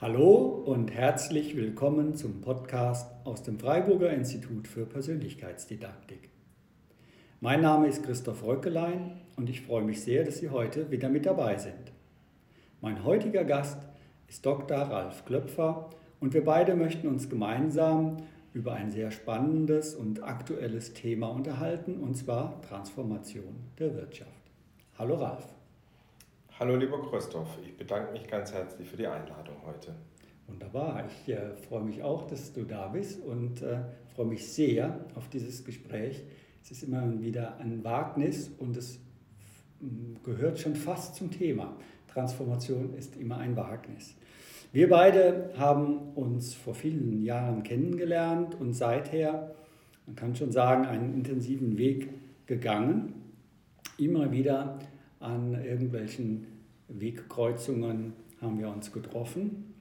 Hallo und herzlich willkommen zum Podcast aus dem Freiburger Institut für Persönlichkeitsdidaktik. Mein Name ist Christoph Röckelein und ich freue mich sehr, dass Sie heute wieder mit dabei sind. Mein heutiger Gast ist Dr. Ralf Klöpfer und wir beide möchten uns gemeinsam über ein sehr spannendes und aktuelles Thema unterhalten, und zwar Transformation der Wirtschaft. Hallo Ralf. Hallo lieber Christoph, ich bedanke mich ganz herzlich für die Einladung heute. Wunderbar, ich äh, freue mich auch, dass du da bist und äh, freue mich sehr auf dieses Gespräch. Es ist immer wieder ein Wagnis und es gehört schon fast zum Thema. Transformation ist immer ein Wagnis. Wir beide haben uns vor vielen Jahren kennengelernt und seither, man kann schon sagen, einen intensiven Weg gegangen. Immer wieder an irgendwelchen Wegkreuzungen haben wir uns getroffen.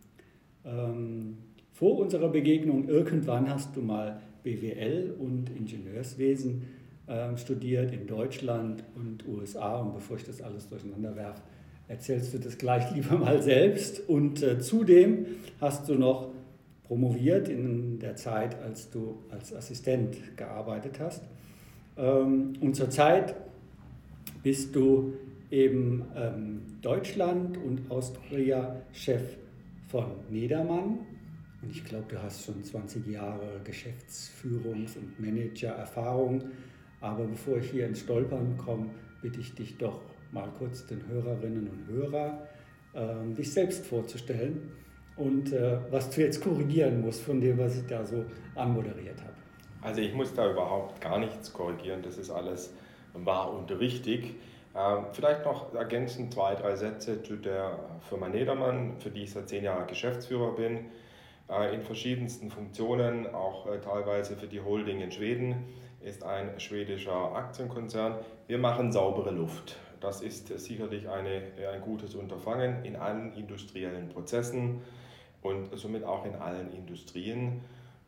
Ähm, vor unserer Begegnung irgendwann hast du mal BWL und Ingenieurswesen äh, studiert in Deutschland und USA. Und bevor ich das alles durcheinander werfe, erzählst du das gleich lieber mal selbst. Und äh, zudem hast du noch promoviert in der Zeit, als du als Assistent gearbeitet hast. Ähm, und zurzeit bist du eben ähm, Deutschland und Austria-Chef von Nedermann. Und ich glaube, du hast schon 20 Jahre Geschäftsführungs- und Manager-Erfahrung. Aber bevor ich hier ins Stolpern komme, bitte ich dich doch mal kurz den Hörerinnen und Hörern, äh, dich selbst vorzustellen und äh, was du jetzt korrigieren musst von dem, was ich da so anmoderiert habe. Also ich muss da überhaupt gar nichts korrigieren, das ist alles wahr und richtig. Ähm, vielleicht noch ergänzend zwei, drei Sätze zu der Firma Nedermann, für die ich seit zehn Jahren Geschäftsführer bin, äh, in verschiedensten Funktionen, auch äh, teilweise für die Holding in Schweden, ist ein schwedischer Aktienkonzern. Wir machen saubere Luft. Das ist sicherlich eine, ein gutes Unterfangen in allen industriellen Prozessen und somit auch in allen Industrien.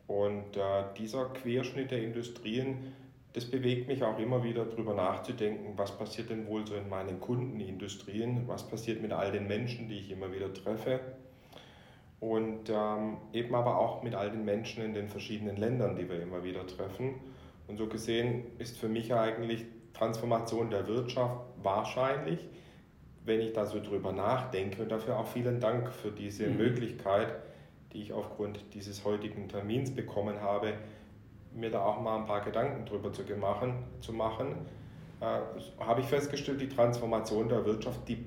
Und äh, dieser Querschnitt der Industrien das bewegt mich auch immer wieder darüber nachzudenken, was passiert denn wohl so in meinen Kundenindustrien, was passiert mit all den Menschen, die ich immer wieder treffe und ähm, eben aber auch mit all den Menschen in den verschiedenen Ländern, die wir immer wieder treffen. Und so gesehen ist für mich eigentlich Transformation der Wirtschaft wahrscheinlich, wenn ich da so drüber nachdenke. Und dafür auch vielen Dank für diese mhm. Möglichkeit, die ich aufgrund dieses heutigen Termins bekommen habe, mir da auch mal ein paar Gedanken drüber zu machen, zu machen äh, habe ich festgestellt, die Transformation der Wirtschaft, die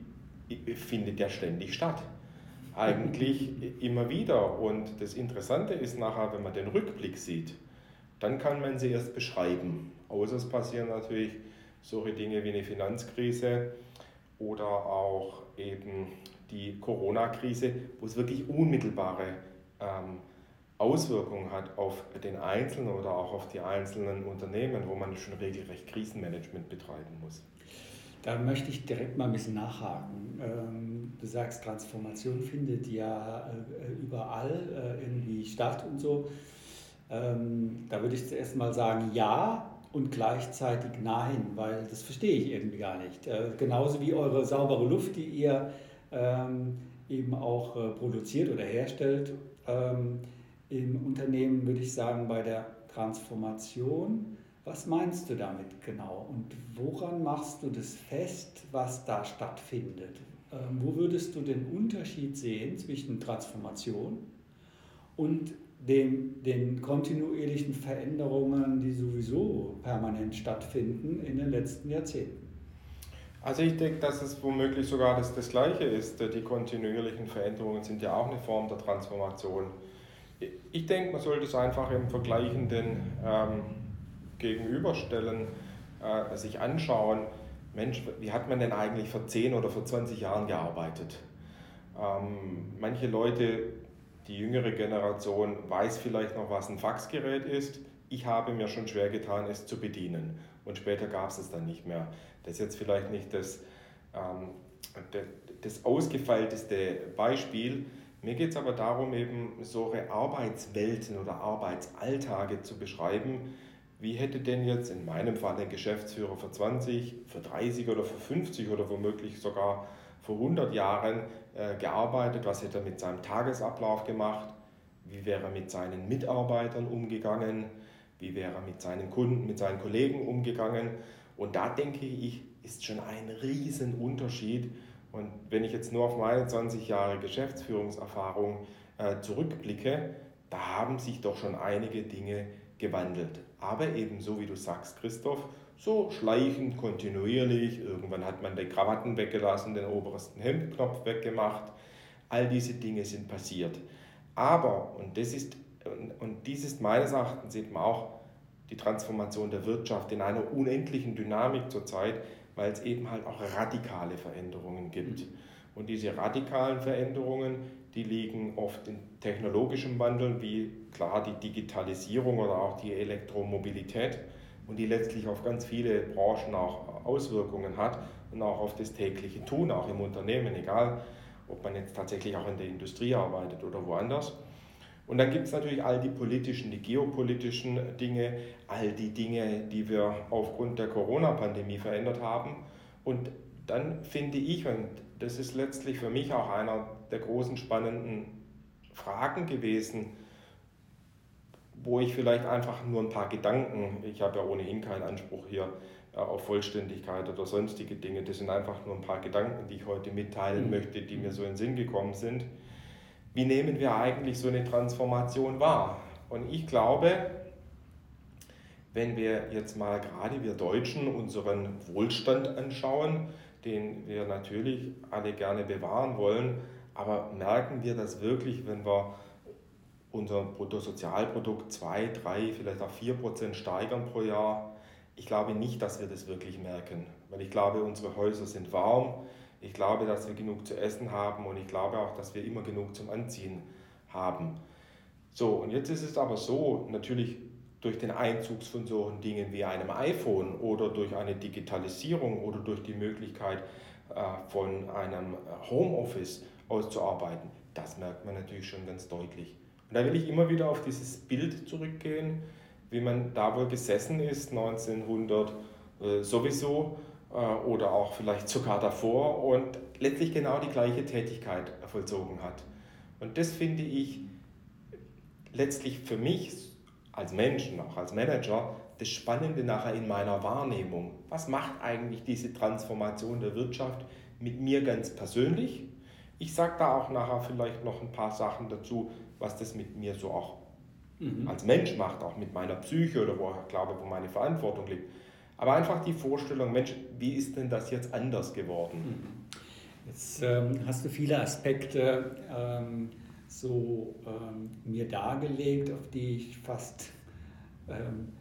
findet ja ständig statt. Eigentlich immer wieder. Und das Interessante ist nachher, wenn man den Rückblick sieht, dann kann man sie erst beschreiben. Außer es passieren natürlich solche Dinge wie eine Finanzkrise oder auch eben die Corona-Krise, wo es wirklich unmittelbare ähm, Auswirkungen hat auf den Einzelnen oder auch auf die einzelnen Unternehmen, wo man schon regelrecht Krisenmanagement betreiben muss. Da möchte ich direkt mal ein bisschen nachhaken. Ähm, du sagst, Transformation findet ja äh, überall äh, irgendwie statt und so. Ähm, da würde ich zuerst mal sagen, ja und gleichzeitig nein, weil das verstehe ich irgendwie gar nicht. Äh, genauso wie eure saubere Luft, die ihr ähm, eben auch produziert oder herstellt im Unternehmen, würde ich sagen, bei der Transformation. Was meinst du damit genau und woran machst du das fest, was da stattfindet? Ähm, wo würdest du den Unterschied sehen zwischen Transformation und dem, den kontinuierlichen Veränderungen, die sowieso permanent stattfinden in den letzten Jahrzehnten? Also ich denke, dass es womöglich sogar das, das Gleiche ist. Die kontinuierlichen Veränderungen sind ja auch eine Form der Transformation ich denke, man sollte es einfach im Vergleichenden ähm, gegenüberstellen, äh, sich anschauen, Mensch, wie hat man denn eigentlich vor 10 oder vor 20 Jahren gearbeitet? Ähm, manche Leute, die jüngere Generation, weiß vielleicht noch, was ein Faxgerät ist. Ich habe mir schon schwer getan, es zu bedienen. Und später gab es es dann nicht mehr. Das ist jetzt vielleicht nicht das, ähm, das ausgefeilteste Beispiel, mir geht es aber darum, eben solche Arbeitswelten oder Arbeitsalltage zu beschreiben. Wie hätte denn jetzt in meinem Fall ein Geschäftsführer für 20, für 30 oder für 50 oder womöglich sogar vor 100 Jahren äh, gearbeitet, was hätte er mit seinem Tagesablauf gemacht, wie wäre er mit seinen Mitarbeitern umgegangen, wie wäre er mit seinen Kunden, mit seinen Kollegen umgegangen. Und da denke ich, ist schon ein Riesenunterschied. Und wenn ich jetzt nur auf meine 20 Jahre Geschäftsführungserfahrung äh, zurückblicke, da haben sich doch schon einige Dinge gewandelt. Aber eben so wie du sagst, Christoph, so schleichend, kontinuierlich. Irgendwann hat man die Krawatten weggelassen, den obersten Hemdknopf weggemacht. All diese Dinge sind passiert. Aber, und das ist, und dies ist meines Erachtens eben auch die Transformation der Wirtschaft in einer unendlichen Dynamik zurzeit, weil es eben halt auch radikale Veränderungen gibt. Mhm. Und diese radikalen Veränderungen, die liegen oft in technologischem Wandel, wie klar die Digitalisierung oder auch die Elektromobilität und die letztlich auf ganz viele Branchen auch Auswirkungen hat und auch auf das tägliche Tun, auch im Unternehmen, egal ob man jetzt tatsächlich auch in der Industrie arbeitet oder woanders. Und dann gibt es natürlich all die politischen, die geopolitischen Dinge, all die Dinge, die wir aufgrund der Corona-Pandemie verändert haben. Und dann finde ich, und das ist letztlich für mich auch einer der großen spannenden Fragen gewesen, wo ich vielleicht einfach nur ein paar Gedanken, ich habe ja ohnehin keinen Anspruch hier äh, auf Vollständigkeit oder sonstige Dinge, das sind einfach nur ein paar Gedanken, die ich heute mitteilen mhm. möchte, die mir so in den Sinn gekommen sind. Wie nehmen wir eigentlich so eine Transformation wahr? Und ich glaube, wenn wir jetzt mal gerade wir Deutschen unseren Wohlstand anschauen, den wir natürlich alle gerne bewahren wollen, aber merken wir das wirklich, wenn wir unser Bruttosozialprodukt 2, 3, vielleicht auch 4 Prozent steigern pro Jahr. Ich glaube nicht, dass wir das wirklich merken, weil ich glaube, unsere Häuser sind warm, ich glaube, dass wir genug zu essen haben und ich glaube auch, dass wir immer genug zum Anziehen haben. So, und jetzt ist es aber so, natürlich durch den Einzug von solchen Dingen wie einem iPhone oder durch eine Digitalisierung oder durch die Möglichkeit äh, von einem Homeoffice auszuarbeiten, das merkt man natürlich schon ganz deutlich. Und da will ich immer wieder auf dieses Bild zurückgehen, wie man da wohl gesessen ist 1900 äh, sowieso oder auch vielleicht sogar davor und letztlich genau die gleiche Tätigkeit vollzogen hat. Und das finde ich letztlich für mich als Mensch und auch als Manager das Spannende nachher in meiner Wahrnehmung. Was macht eigentlich diese Transformation der Wirtschaft mit mir ganz persönlich? Ich sage da auch nachher vielleicht noch ein paar Sachen dazu, was das mit mir so auch mhm. als Mensch macht, auch mit meiner Psyche oder wo ich glaube, wo meine Verantwortung liegt. Aber einfach die Vorstellung, Mensch, wie ist denn das jetzt anders geworden? Mhm. Jetzt ähm, hast du viele Aspekte ähm, so ähm, mir dargelegt, auf die ich fast ähm,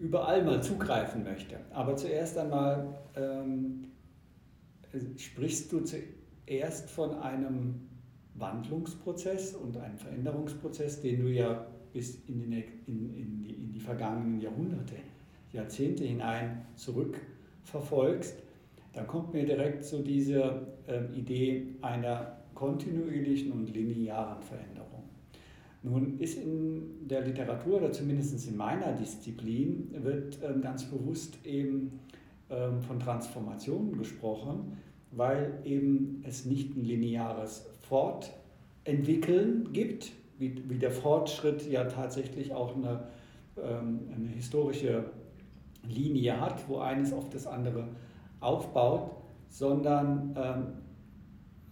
überall mal zugreifen möchte. Aber zuerst einmal ähm, sprichst du zuerst von einem Wandlungsprozess und ein Veränderungsprozess, den du ja bis in die, in, in die, in die vergangenen Jahrhunderte, Jahrzehnte hinein zurückverfolgst, dann kommt mir direkt so diese äh, Idee einer kontinuierlichen und linearen Veränderung. Nun ist in der Literatur oder zumindest in meiner Disziplin wird ähm, ganz bewusst eben ähm, von Transformationen gesprochen, weil eben es nicht ein lineares Fortentwickeln gibt, wie, wie der Fortschritt ja tatsächlich auch eine, ähm, eine historische Linie hat, wo eines auf das andere aufbaut, sondern ähm,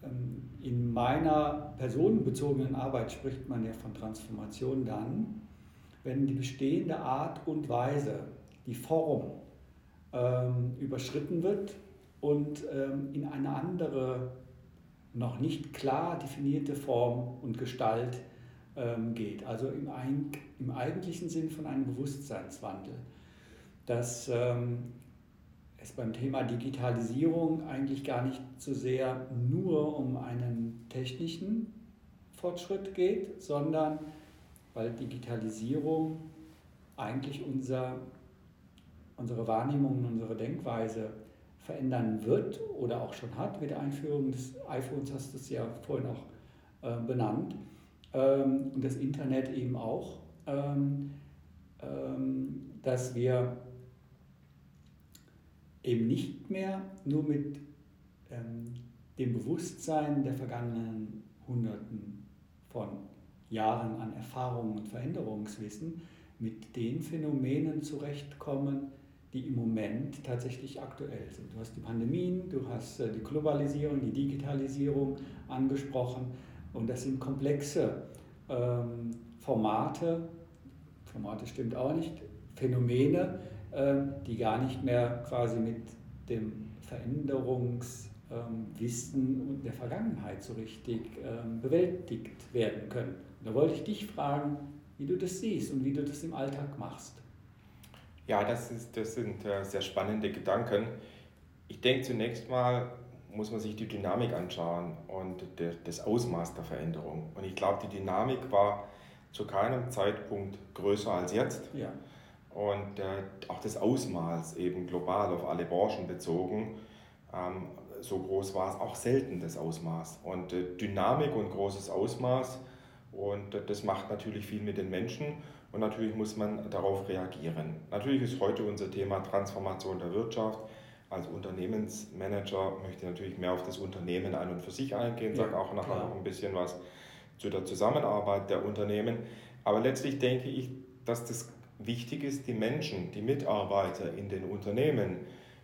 ähm, in meiner personenbezogenen Arbeit spricht man ja von Transformation dann, wenn die bestehende Art und Weise, die Form ähm, überschritten wird und ähm, in eine andere noch nicht klar definierte Form und Gestalt ähm, geht. Also im, im, eigentlichen Sinn von einem Bewusstseinswandel. Dass ähm, es beim Thema Digitalisierung eigentlich gar nicht so sehr nur um einen technischen Fortschritt geht, sondern weil Digitalisierung eigentlich unser, unsere Wahrnehmung, unsere Denkweise verändern wird oder auch schon hat. Mit der Einführung des iPhones hast du es ja vorhin auch äh, benannt ähm, und das Internet eben auch, ähm, ähm, dass wir eben nicht mehr nur mit ähm, dem Bewusstsein der vergangenen Hunderten von Jahren an Erfahrungen und Veränderungswissen mit den Phänomenen zurechtkommen, die im Moment tatsächlich aktuell sind. Du hast die Pandemien, du hast äh, die Globalisierung, die Digitalisierung angesprochen und das sind komplexe ähm, Formate, Formate stimmt auch nicht, Phänomene, die gar nicht mehr quasi mit dem Veränderungswissen ähm, der Vergangenheit so richtig ähm, bewältigt werden können. Da wollte ich dich fragen, wie du das siehst und wie du das im Alltag machst. Ja, das, ist, das sind äh, sehr spannende Gedanken. Ich denke zunächst mal, muss man sich die Dynamik anschauen und das Ausmaß der Veränderung. Und ich glaube, die Dynamik war zu keinem Zeitpunkt größer als jetzt. Ja. Und äh, auch das Ausmaß eben global auf alle Branchen bezogen, ähm, so groß war es auch selten, das Ausmaß. Und äh, Dynamik und großes Ausmaß, und äh, das macht natürlich viel mit den Menschen und natürlich muss man darauf reagieren. Natürlich ist heute unser Thema Transformation der Wirtschaft. Als Unternehmensmanager möchte ich natürlich mehr auf das Unternehmen an und für sich eingehen, sage auch nachher klar. noch ein bisschen was zu der Zusammenarbeit der Unternehmen. Aber letztlich denke ich, dass das wichtig ist, die Menschen, die Mitarbeiter in den Unternehmen,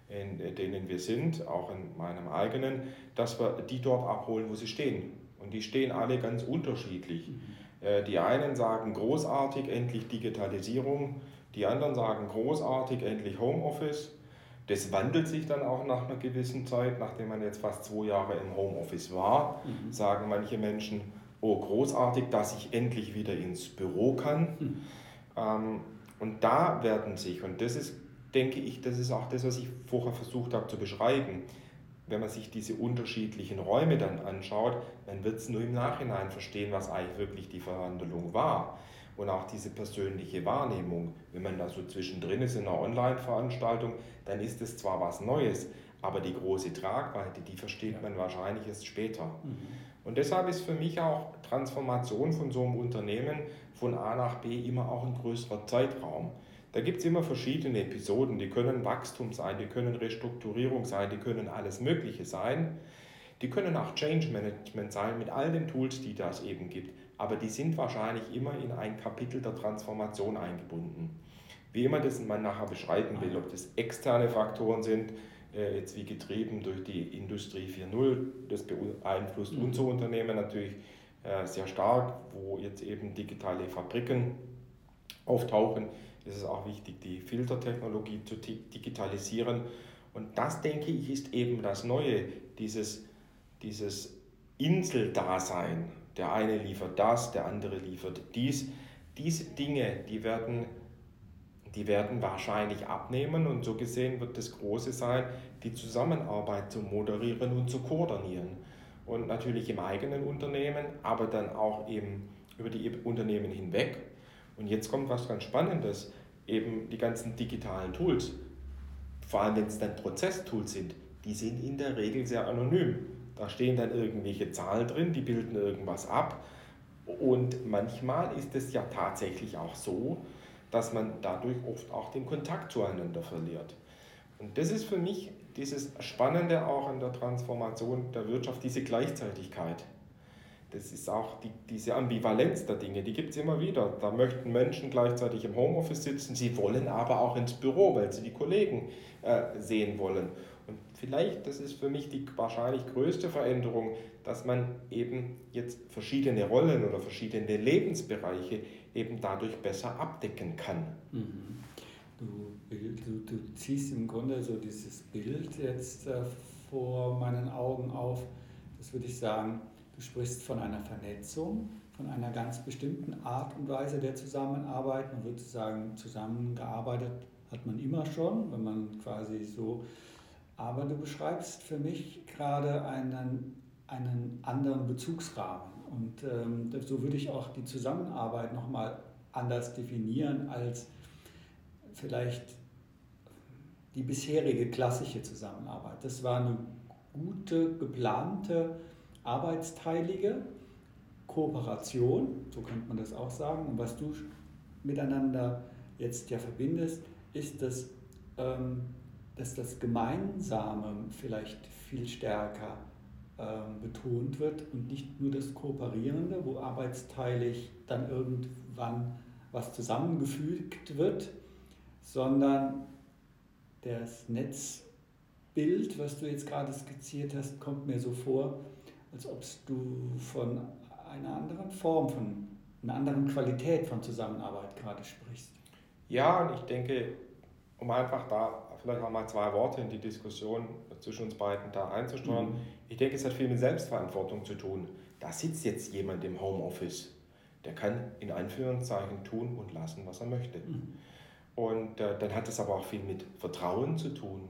in denen wir sind, auch in meinem eigenen, dass wir die dort abholen, wo sie stehen. Und die stehen alle ganz unterschiedlich. Mhm. Äh, die einen sagen großartig, endlich Digitalisierung, die anderen sagen großartig, endlich Homeoffice. Das wandelt sich dann auch nach einer gewissen Zeit, nachdem man jetzt fast zwei Jahre im Homeoffice war, mhm. sagen manche Menschen, oh großartig, dass ich endlich wieder ins Büro kann. Mhm. Ähm, und da werden sich, und das ist, denke ich, das ist auch das, was ich vorher versucht habe zu beschreiben, wenn man sich diese unterschiedlichen Räume dann anschaut, dann wird es nur im Nachhinein verstehen, was eigentlich wirklich die Verhandlung war. Und auch diese persönliche Wahrnehmung, wenn man da so zwischendrin ist in einer Online-Veranstaltung, dann ist es zwar was Neues, aber die große Tragweite, die versteht man wahrscheinlich erst später. Mhm. Und deshalb ist für mich auch Transformation von so einem Unternehmen von A nach B immer auch ein größerer Zeitraum. Da gibt es immer verschiedene Episoden, die können Wachstum sein, die können Restrukturierung sein, die können alles Mögliche sein. Die können auch Change Management sein mit all den Tools, die das eben gibt. Aber die sind wahrscheinlich immer in ein Kapitel der Transformation eingebunden. Wie immer das man nachher beschreiben will, ob das externe Faktoren sind, äh, jetzt wie getrieben durch die Industrie 4.0, das beeinflusst mhm. unser Unternehmen natürlich sehr stark, wo jetzt eben digitale Fabriken auftauchen ist es auch wichtig, die Filtertechnologie zu digitalisieren. Und das, denke ich, ist eben das Neue, dieses, dieses Inseldasein. Der eine liefert das, der andere liefert dies. Diese Dinge, die werden, die werden wahrscheinlich abnehmen und so gesehen wird das Große sein, die Zusammenarbeit zu moderieren und zu koordinieren. Und natürlich im eigenen Unternehmen, aber dann auch eben über die Unternehmen hinweg. Und jetzt kommt was ganz Spannendes eben die ganzen digitalen Tools, vor allem wenn es dann Prozesstools sind, die sind in der Regel sehr anonym. Da stehen dann irgendwelche Zahlen drin, die bilden irgendwas ab. Und manchmal ist es ja tatsächlich auch so, dass man dadurch oft auch den Kontakt zueinander verliert. Und das ist für mich dieses Spannende auch an der Transformation der Wirtschaft, diese Gleichzeitigkeit das ist auch die, diese Ambivalenz der Dinge, die gibt es immer wieder. Da möchten Menschen gleichzeitig im Homeoffice sitzen, sie wollen aber auch ins Büro, weil sie die Kollegen äh, sehen wollen. Und vielleicht, das ist für mich die wahrscheinlich größte Veränderung, dass man eben jetzt verschiedene Rollen oder verschiedene Lebensbereiche eben dadurch besser abdecken kann. Mhm. Du, du, du, ziehst im Grunde so dieses Bild jetzt äh, vor meinen Augen auf, das würde ich sagen, Du sprichst von einer Vernetzung, von einer ganz bestimmten Art und Weise der Zusammenarbeit. Man würde sagen, zusammengearbeitet hat man immer schon, wenn man quasi so. Aber du beschreibst für mich gerade einen, einen anderen Bezugsrahmen. Und ähm, so würde ich auch die Zusammenarbeit nochmal anders definieren als vielleicht die bisherige klassische Zusammenarbeit. Das war eine gute, geplante arbeitsteilige Kooperation, so könnte man das auch sagen. Und was du miteinander jetzt ja verbindest, ist, dass, ähm, dass das Gemeinsame vielleicht viel stärker ähm, betont wird und nicht nur das Kooperierende, wo arbeitsteilig dann irgendwann was zusammengefügt wird, sondern das Netzbild, was du jetzt gerade skizziert hast, kommt mir so vor, als ob du von einer anderen Form, von einer anderen Qualität von Zusammenarbeit gerade sprichst. Ja, und ich denke, um einfach da vielleicht auch mal zwei Worte in die Diskussion zwischen uns beiden da einzusteuern. Mhm. Ich denke, es hat viel mit Selbstverantwortung zu tun. Da sitzt jetzt jemand im Homeoffice, der kann in Anführungszeichen tun und lassen, was er möchte. Mhm. Und äh, dann hat es aber auch viel mit Vertrauen zu tun.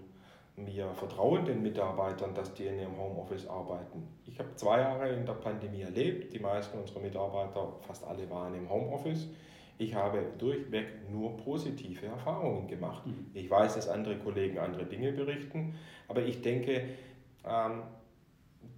Wir vertrauen den Mitarbeitern, dass die in ihrem Homeoffice arbeiten. Ich habe zwei Jahre in der Pandemie erlebt. Die meisten unserer Mitarbeiter, fast alle waren im Homeoffice. Ich habe durchweg nur positive Erfahrungen gemacht. Mhm. Ich weiß, dass andere Kollegen andere Dinge berichten, aber ich denke, ähm,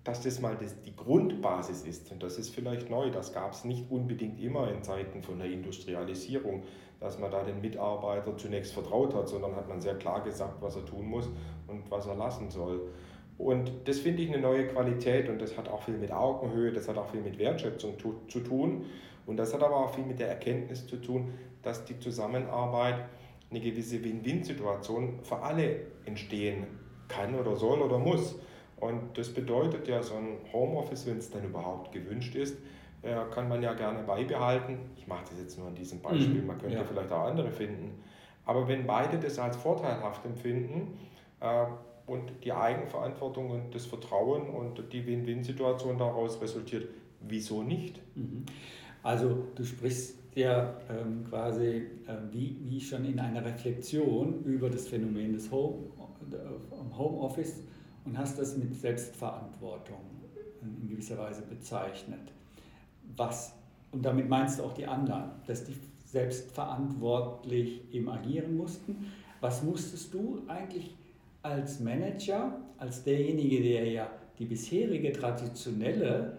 dass das mal das, die Grundbasis ist. Und das ist vielleicht neu. Das gab es nicht unbedingt immer in Zeiten von der Industrialisierung, dass man da den Mitarbeiter zunächst vertraut hat, sondern hat man sehr klar gesagt, was er tun muss und was er lassen soll. Und das finde ich eine neue Qualität und das hat auch viel mit Augenhöhe, das hat auch viel mit Wertschätzung zu tun. Und das hat aber auch viel mit der Erkenntnis zu tun, dass die Zusammenarbeit eine gewisse Win-Win-Situation für alle entstehen kann oder soll oder muss. Und das bedeutet ja, so ein Homeoffice, wenn es dann überhaupt gewünscht ist, kann man ja gerne beibehalten. Ich mache das jetzt nur an diesem Beispiel, mhm. man könnte ja. vielleicht auch andere finden. Aber wenn beide das als vorteilhaft empfinden äh, und die Eigenverantwortung und das Vertrauen und die Win-Win-Situation daraus resultiert, wieso nicht? Mhm. Also du sprichst ja ähm, quasi äh, wie, wie schon in einer Reflexion über das Phänomen des Home, äh, Homeoffice und hast das mit Selbstverantwortung in gewisser Weise bezeichnet. Was, und damit meinst du auch die anderen, dass die selbstverantwortlich eben agieren mussten. Was musstest du eigentlich als Manager, als derjenige, der ja die bisherige traditionelle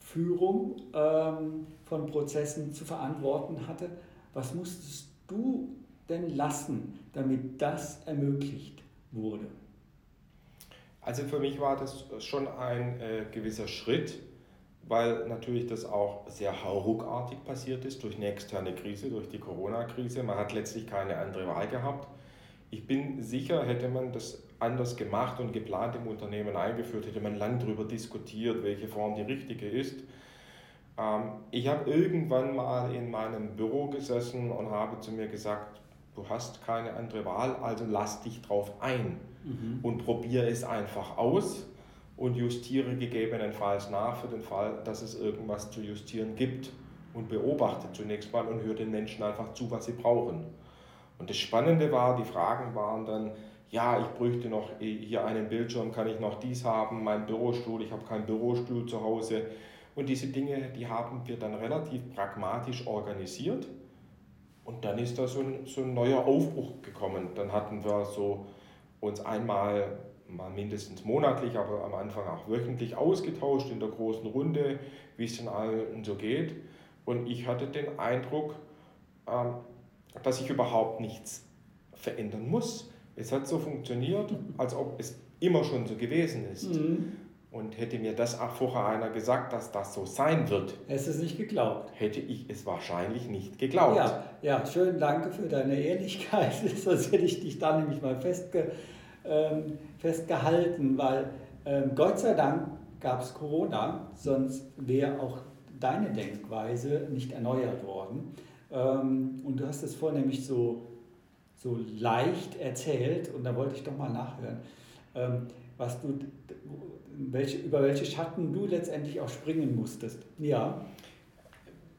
Führung ähm, von Prozessen zu verantworten hatte. Was musstest du denn lassen, damit das ermöglicht wurde? Also für mich war das schon ein äh, gewisser Schritt, weil natürlich das auch sehr hauruckartig passiert ist durch eine externe Krise, durch die Corona-Krise. Man hat letztlich keine andere Wahl gehabt. Ich bin sicher, hätte man das anders gemacht und geplant im Unternehmen eingeführt, hätte man lang darüber diskutiert, welche Form die richtige ist. Ähm, ich habe irgendwann mal in meinem Büro gesessen und habe zu mir gesagt, du hast keine andere Wahl, also lass dich drauf ein mhm. und probiere es einfach aus und justiere gegebenenfalls nach für den Fall, dass es irgendwas zu justieren gibt und beobachte zunächst mal und höre den Menschen einfach zu, was sie brauchen. Und das Spannende war, die Fragen waren dann, ja, ich bräuchte noch hier einen Bildschirm, kann ich noch dies haben, mein Bürostuhl, ich habe keinen Bürostuhl zu Hause. Und diese Dinge, die haben wir dann relativ pragmatisch organisiert. Und dann ist da so ein, so ein neuer Aufbruch gekommen. Dann hatten wir so uns einmal mal mindestens monatlich, aber am Anfang auch wöchentlich ausgetauscht in der großen Runde, wie es denn allen so geht. Und ich hatte den Eindruck, ähm, dass ich überhaupt nichts verändern muss. Es hat so funktioniert, als ob es immer schon so gewesen ist. Mhm. Und hätte mir das auch vorher einer gesagt, dass das so sein wird, hättest es nicht geglaubt. Hätte ich es wahrscheinlich nicht geglaubt. Ja, ja schön, danke für deine Ehrlichkeit. Sonst hätte ich dich da nämlich mal festge, ähm, festgehalten, weil ähm, Gott sei Dank gab es Corona, sonst wäre auch deine Denkweise nicht erneuert worden. Ähm, und du hast es vornehmlich so so leicht erzählt und da wollte ich doch mal nachhören, ähm, was du, welche, über welche Schatten du letztendlich auch springen musstest. Ja.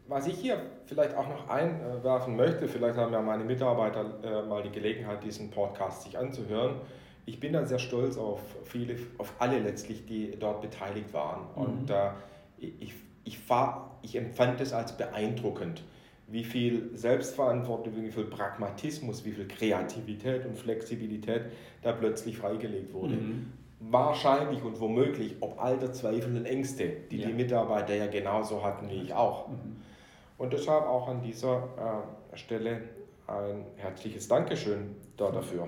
Was ich hier vielleicht auch noch einwerfen möchte, vielleicht haben ja meine Mitarbeiter äh, mal die Gelegenheit, diesen Podcast sich anzuhören. Ich bin da sehr stolz auf viele, auf alle letztlich, die dort beteiligt waren. Mhm. Und äh, ich, ich, fahr, ich empfand es als beeindruckend wie viel Selbstverantwortung, wie viel Pragmatismus, wie viel Kreativität und Flexibilität da plötzlich freigelegt wurde. Mhm. Wahrscheinlich und womöglich, ob all der Zweifel und Ängste, die ja. die Mitarbeiter ja genauso hatten wie ich auch. Mhm. Und deshalb auch an dieser äh, Stelle ein herzliches Dankeschön da dafür.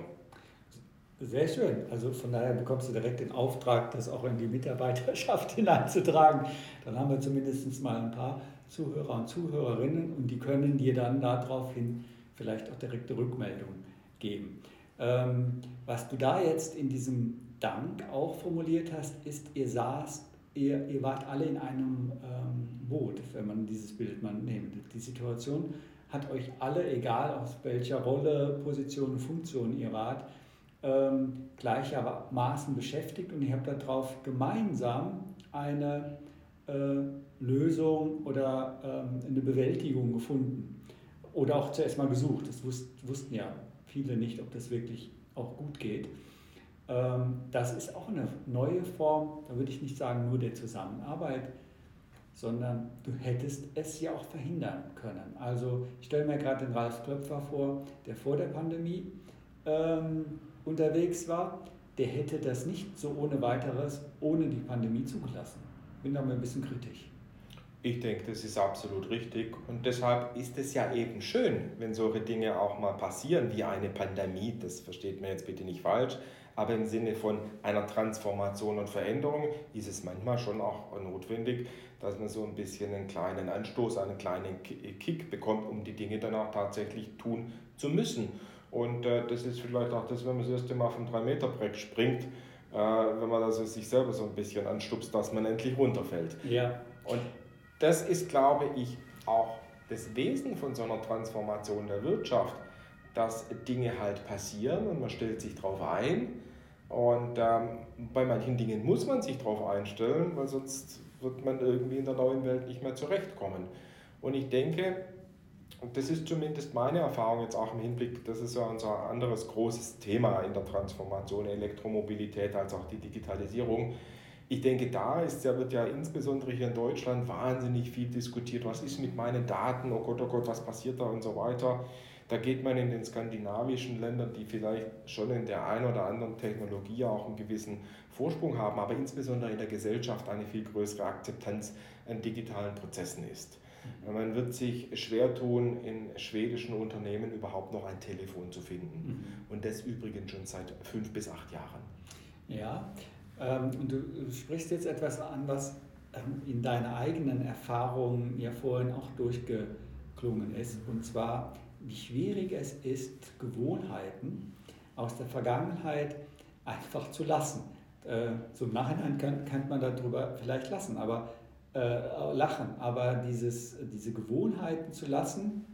Sehr schön. Also von daher bekommst du direkt den Auftrag, das auch in die Mitarbeiterschaft hineinzutragen. Dann haben wir zumindest mal ein paar Zuhörer und Zuhörerinnen und die können dir dann daraufhin vielleicht auch direkte Rückmeldungen geben. Ähm, was du da jetzt in diesem Dank auch formuliert hast, ist, ihr saßt, ihr, ihr wart alle in einem ähm, Boot, wenn man dieses Bild mal nimmt. Die Situation hat euch alle, egal aus welcher Rolle, Position, Funktion ihr wart, ähm, gleichermaßen beschäftigt und ihr habt darauf gemeinsam eine äh, Lösung oder ähm, eine Bewältigung gefunden. Oder auch zuerst mal gesucht. Das wussten, wussten ja viele nicht, ob das wirklich auch gut geht. Ähm, das ist auch eine neue Form, da würde ich nicht sagen nur der Zusammenarbeit, sondern du hättest es ja auch verhindern können. Also ich stelle mir gerade den Ralf Klöpfer vor, der vor der Pandemie ähm, unterwegs war, der hätte das nicht so ohne weiteres, ohne die Pandemie zugelassen. Bin da mal ein bisschen kritisch. Ich denke, das ist absolut richtig und deshalb ist es ja eben schön, wenn solche Dinge auch mal passieren, wie eine Pandemie. Das versteht man jetzt bitte nicht falsch, aber im Sinne von einer Transformation und Veränderung ist es manchmal schon auch notwendig, dass man so ein bisschen einen kleinen Anstoß, einen kleinen Kick bekommt, um die Dinge dann auch tatsächlich tun zu müssen. Und äh, das ist vielleicht auch das, wenn man das erste Mal vom 3-Meter-Brett springt, äh, wenn man also sich selber so ein bisschen anstupst, dass man endlich runterfällt. Ja. Und das ist, glaube ich, auch das Wesen von so einer Transformation der Wirtschaft, dass Dinge halt passieren und man stellt sich darauf ein. Und ähm, bei manchen Dingen muss man sich darauf einstellen, weil sonst wird man irgendwie in der neuen Welt nicht mehr zurechtkommen. Und ich denke, und das ist zumindest meine Erfahrung jetzt auch im Hinblick, das ist ja unser anderes großes Thema in der Transformation, Elektromobilität als auch die Digitalisierung. Ich denke, da ist ja, wird ja insbesondere hier in Deutschland wahnsinnig viel diskutiert. Was ist mit meinen Daten? Oh Gott, oh Gott, was passiert da und so weiter. Da geht man in den skandinavischen Ländern, die vielleicht schon in der einen oder anderen Technologie auch einen gewissen Vorsprung haben, aber insbesondere in der Gesellschaft eine viel größere Akzeptanz an digitalen Prozessen ist. Mhm. Man wird sich schwer tun, in schwedischen Unternehmen überhaupt noch ein Telefon zu finden. Mhm. Und das übrigens schon seit fünf bis acht Jahren. Ja, ähm, und du sprichst jetzt etwas an, was ähm, in deiner eigenen Erfahrung ja vorhin auch durchgeklungen ist. Und zwar, wie schwierig es ist, Gewohnheiten aus der Vergangenheit einfach zu lassen. Äh, so im Nachhinein kann, kann man darüber vielleicht lassen, aber äh, lachen. Aber dieses, diese Gewohnheiten zu lassen,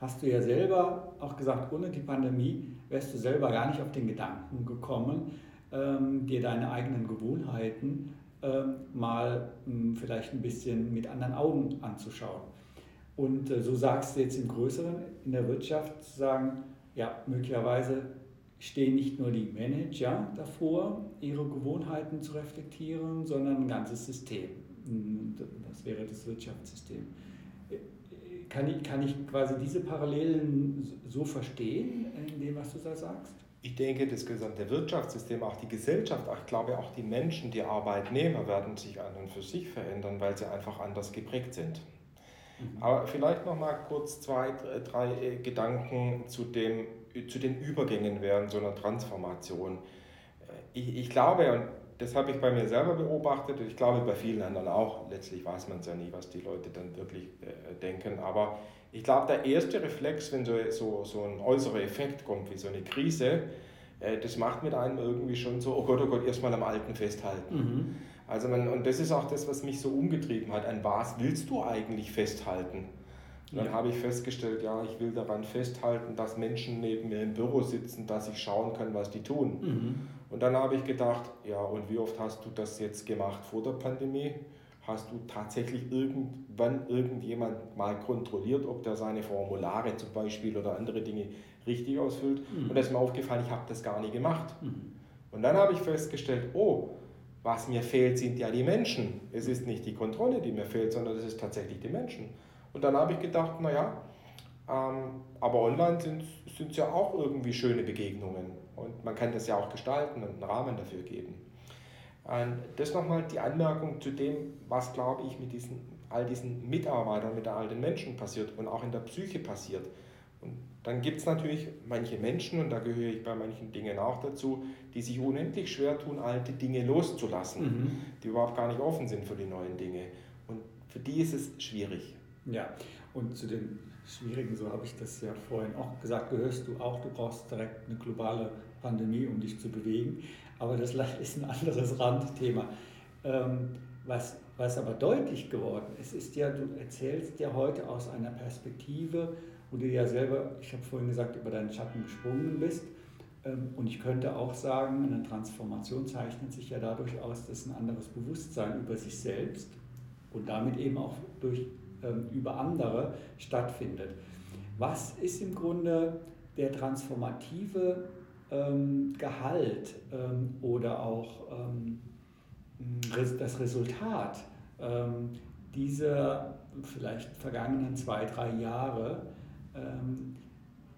hast du ja selber auch gesagt, ohne die Pandemie wärst du selber gar nicht auf den Gedanken gekommen, ähm, dir deine eigenen Gewohnheiten ähm, mal ähm, vielleicht ein bisschen mit anderen Augen anzuschauen. Und äh, so sagst du jetzt im Größeren, in der Wirtschaft zu sagen, ja, möglicherweise stehen nicht nur die Manager davor, ihre Gewohnheiten zu reflektieren, sondern ein ganzes System. Das wäre das Wirtschaftssystem. Kann ich, kann ich quasi diese Parallelen so verstehen, in dem, was du da sagst? Ich denke, das gesamte Wirtschaftssystem, auch die Gesellschaft, ich glaube auch die Menschen, die Arbeitnehmer werden sich an und für sich verändern, weil sie einfach anders geprägt sind. Mhm. Aber vielleicht noch mal kurz zwei, drei äh, Gedanken zu, dem, zu den Übergängen während so einer Transformation. Äh, ich, ich glaube, und das habe ich bei mir selber beobachtet und ich glaube bei vielen anderen auch. Letztlich weiß man es ja nie, was die Leute dann wirklich äh, denken. Aber ich glaube, der erste Reflex, wenn so, so, so ein äußerer Effekt kommt, wie so eine Krise, äh, das macht mit einem irgendwie schon so, oh Gott, oh Gott, erstmal am Alten festhalten. Mhm. Also man, und das ist auch das, was mich so umgetrieben hat. An was willst du eigentlich festhalten? Und dann ja. habe ich festgestellt, ja, ich will daran festhalten, dass Menschen neben mir im Büro sitzen, dass ich schauen kann, was die tun. Mhm. Und dann habe ich gedacht, ja, und wie oft hast du das jetzt gemacht vor der Pandemie? Hast du tatsächlich irgendwann irgendjemand mal kontrolliert, ob der seine Formulare zum Beispiel oder andere Dinge richtig ausfüllt? Mhm. Und da ist mir aufgefallen, ich habe das gar nie gemacht. Mhm. Und dann habe ich festgestellt, oh, was mir fehlt, sind ja die Menschen. Es ist nicht die Kontrolle, die mir fehlt, sondern es ist tatsächlich die Menschen. Und dann habe ich gedacht, naja, ähm, aber online sind es ja auch irgendwie schöne Begegnungen. Und man kann das ja auch gestalten und einen Rahmen dafür geben. Und das nochmal die Anmerkung zu dem, was, glaube ich, mit diesen, all diesen Mitarbeitern, mit all den Menschen passiert und auch in der Psyche passiert. Und dann gibt es natürlich manche Menschen, und da gehöre ich bei manchen Dingen auch dazu, die sich unendlich schwer tun, alte Dinge loszulassen, mhm. die überhaupt gar nicht offen sind für die neuen Dinge. Und für die ist es schwierig. Ja, und zu den Schwierigen, so habe ich das ja vorhin auch gesagt, gehörst du auch, du brauchst direkt eine globale Pandemie, um dich zu bewegen. Aber das ist ein anderes Randthema. Ähm, was, was aber deutlich geworden ist, ist ja, du erzählst ja heute aus einer Perspektive, wo du ja selber, ich habe vorhin gesagt, über deinen Schatten gesprungen bist. Ähm, und ich könnte auch sagen, eine Transformation zeichnet sich ja dadurch aus, dass ein anderes Bewusstsein über sich selbst und damit eben auch durch, ähm, über andere stattfindet. Was ist im Grunde der transformative ähm, Gehalt oder auch das Resultat dieser vielleicht vergangenen zwei, drei Jahre ähm,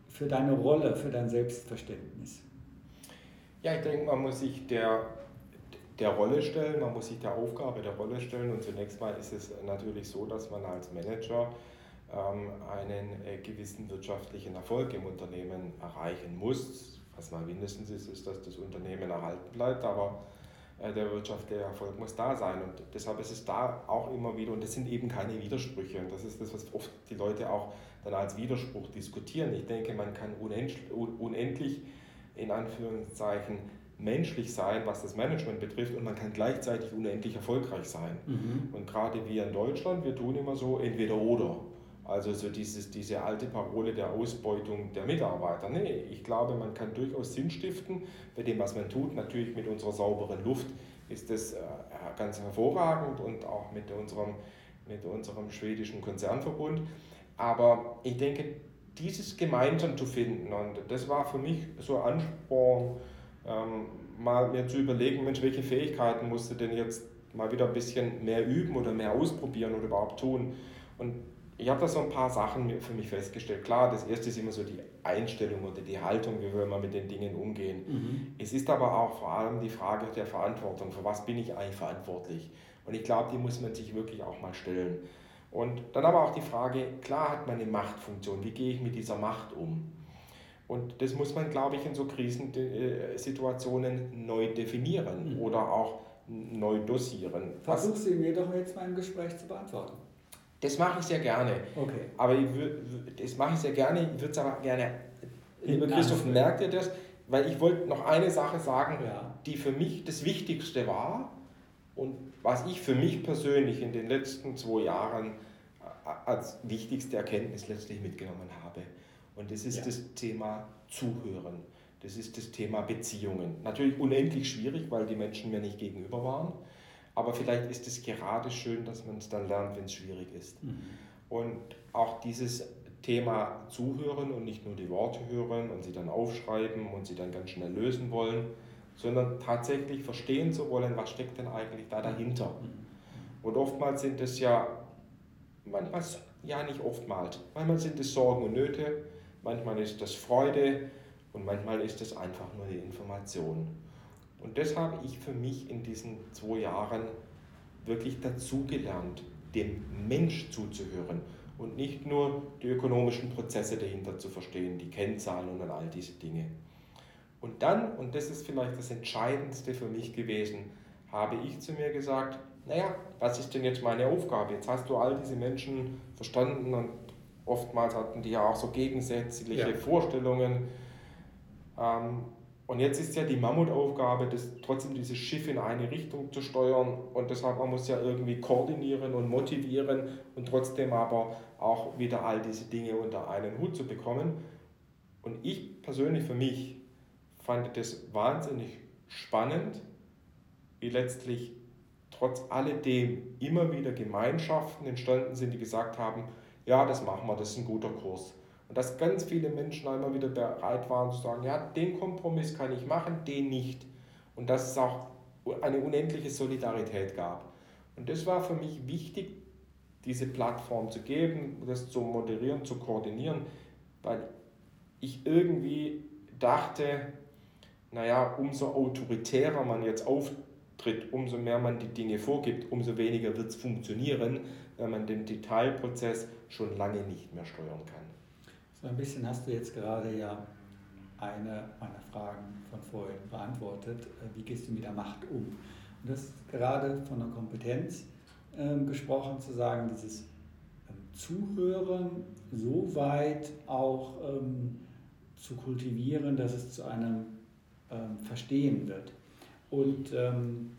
für deine Rolle, für dein Selbstverständnis? Ja, ich denke, man muss sich der, der Rolle stellen, man muss sich der Aufgabe der Rolle stellen und zunächst mal ist es natürlich so, dass man als Manager ähm, einen äh, gewissen wirtschaftlichen Erfolg im Unternehmen erreichen muss. Was mal mindestens ist, ist, dass das Unternehmen erhalten bleibt, aber äh, der wirtschaftliche Erfolg muss da sein. Und deshalb ist es da auch immer wieder, und das sind eben keine Widersprüche. Und das ist das, was oft die Leute auch dann als Widerspruch diskutieren. Ich denke, man kann unendlich, in Anführungszeichen, menschlich sein, was das Management betrifft, und man kann gleichzeitig unendlich erfolgreich sein. Mhm. Und gerade wir in Deutschland, wir tun immer so entweder oder. Also so dieses, diese alte Parole der Ausbeutung der Mitarbeiter. Nee, ich glaube, man kann durchaus Sinn stiften bei dem, was man tut. Natürlich mit unserer sauberen Luft ist das äh, ganz hervorragend und auch mit unserem, mit unserem schwedischen Konzernverbund. Aber ich denke, dieses gemeinsam zu finden, und das war für mich so Ansporn, ähm, mal mir zu überlegen, Mensch, welche Fähigkeiten musst du denn jetzt mal wieder ein bisschen mehr üben oder mehr ausprobieren oder überhaupt tun. Und ich habe da so ein paar Sachen für mich festgestellt. Klar, das erste ist immer so die Einstellung oder die Haltung, wie wir mit den Dingen umgehen. Mhm. Es ist aber auch vor allem die Frage der Verantwortung. Für was bin ich eigentlich verantwortlich? Und ich glaube, die muss man sich wirklich auch mal stellen. Und dann aber auch die Frage, klar hat man eine Machtfunktion. Wie gehe ich mit dieser Macht um? Und das muss man, glaube ich, in so Krisensituationen neu definieren mhm. oder auch neu dosieren. Versuch sie mir doch jetzt mal im Gespräch zu beantworten. Das mache ich sehr gerne. Okay. Aber ich das mache ich sehr gerne. Ich würde es aber gerne, lieber Christoph, merkt ihr das? Weil ich wollte noch eine Sache sagen, ja. die für mich das Wichtigste war und was ich für mich persönlich in den letzten zwei Jahren äh, als wichtigste Erkenntnis letztlich mitgenommen habe. Und das ist ja. das Thema Zuhören. Das ist das Thema Beziehungen. Natürlich unendlich schwierig, weil die Menschen mir nicht gegenüber waren. Aber vielleicht ist es gerade schön, dass man es dann lernt, wenn es schwierig ist. Mhm. Und auch dieses Thema zuhören und nicht nur die Worte hören und sie dann aufschreiben und sie dann ganz schnell lösen wollen, sondern tatsächlich verstehen zu wollen, was steckt denn eigentlich da dahinter. Mhm. Und oftmals sind es ja, manchmal, ja nicht oftmals, manchmal sind es Sorgen und Nöte, manchmal ist das Freude und manchmal ist es einfach nur die Information. Und das habe ich für mich in diesen zwei Jahren wirklich dazugelernt, dem Mensch zuzuhören und nicht nur die ökonomischen Prozesse dahinter zu verstehen, die Kennzahlen und all diese Dinge. Und dann, und das ist vielleicht das Entscheidendste für mich gewesen, habe ich zu mir gesagt, naja, was ist denn jetzt meine Aufgabe? Jetzt hast du all diese Menschen verstanden und oftmals hatten die ja auch so gegensätzliche ja. Vorstellungen. Ähm, und jetzt ist ja die Mammutaufgabe, das, trotzdem dieses Schiff in eine Richtung zu steuern. Und deshalb, man muss ja irgendwie koordinieren und motivieren und trotzdem aber auch wieder all diese Dinge unter einen Hut zu bekommen. Und ich persönlich für mich fand das wahnsinnig spannend, wie letztlich trotz alledem immer wieder Gemeinschaften entstanden sind, die gesagt haben, ja, das machen wir, das ist ein guter Kurs. Und dass ganz viele Menschen einmal wieder bereit waren zu sagen, ja, den Kompromiss kann ich machen, den nicht. Und dass es auch eine unendliche Solidarität gab. Und das war für mich wichtig, diese Plattform zu geben, das zu moderieren, zu koordinieren, weil ich irgendwie dachte, naja, umso autoritärer man jetzt auftritt, umso mehr man die Dinge vorgibt, umso weniger wird es funktionieren, wenn man den Detailprozess schon lange nicht mehr steuern kann. So ein bisschen hast du jetzt gerade ja eine meiner Fragen von vorhin beantwortet. Äh, wie gehst du mit der Macht um? Und du hast gerade von der Kompetenz ähm, gesprochen, zu sagen, dieses ähm, Zuhören so weit auch ähm, zu kultivieren, dass es zu einem ähm, Verstehen wird. Und ähm,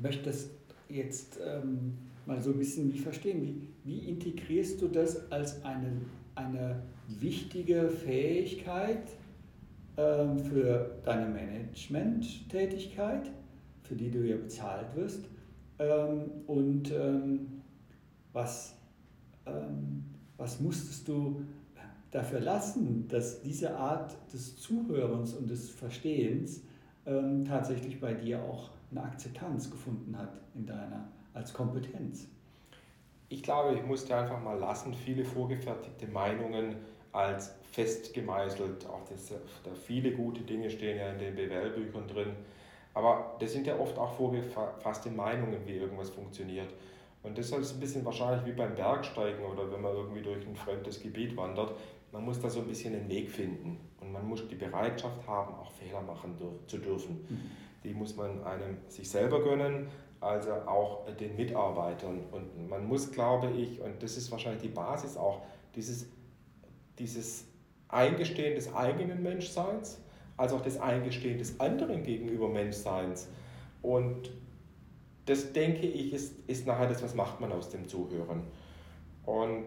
möchtest jetzt ähm, mal so ein bisschen wie verstehen, wie, wie integrierst du das als eine, eine wichtige Fähigkeit ähm, für deine Management-Tätigkeit, für die du ja bezahlt wirst? Ähm, und ähm, was, was musstest du dafür lassen, dass diese Art des Zuhörens und des Verstehens tatsächlich bei dir auch eine Akzeptanz gefunden hat in deiner als Kompetenz? Ich glaube, ich musste einfach mal lassen, viele vorgefertigte Meinungen als fest gemeißelt. Auch das, da viele gute Dinge stehen ja in den BWL-Büchern drin. Aber das sind ja oft auch vorgefasste Meinungen, wie irgendwas funktioniert. Und das ist ein bisschen wahrscheinlich wie beim Bergsteigen oder wenn man irgendwie durch ein fremdes Gebiet wandert. Man muss da so ein bisschen einen Weg finden und man muss die Bereitschaft haben, auch Fehler machen zu dürfen. Mhm. Die muss man einem sich selber gönnen, also auch den Mitarbeitern. Und man muss, glaube ich, und das ist wahrscheinlich die Basis auch, dieses, dieses Eingestehen des eigenen Menschseins, als auch das Eingestehen des anderen gegenüber Menschseins. Und das denke ich, ist, ist nachher das, was macht man aus dem Zuhören. Und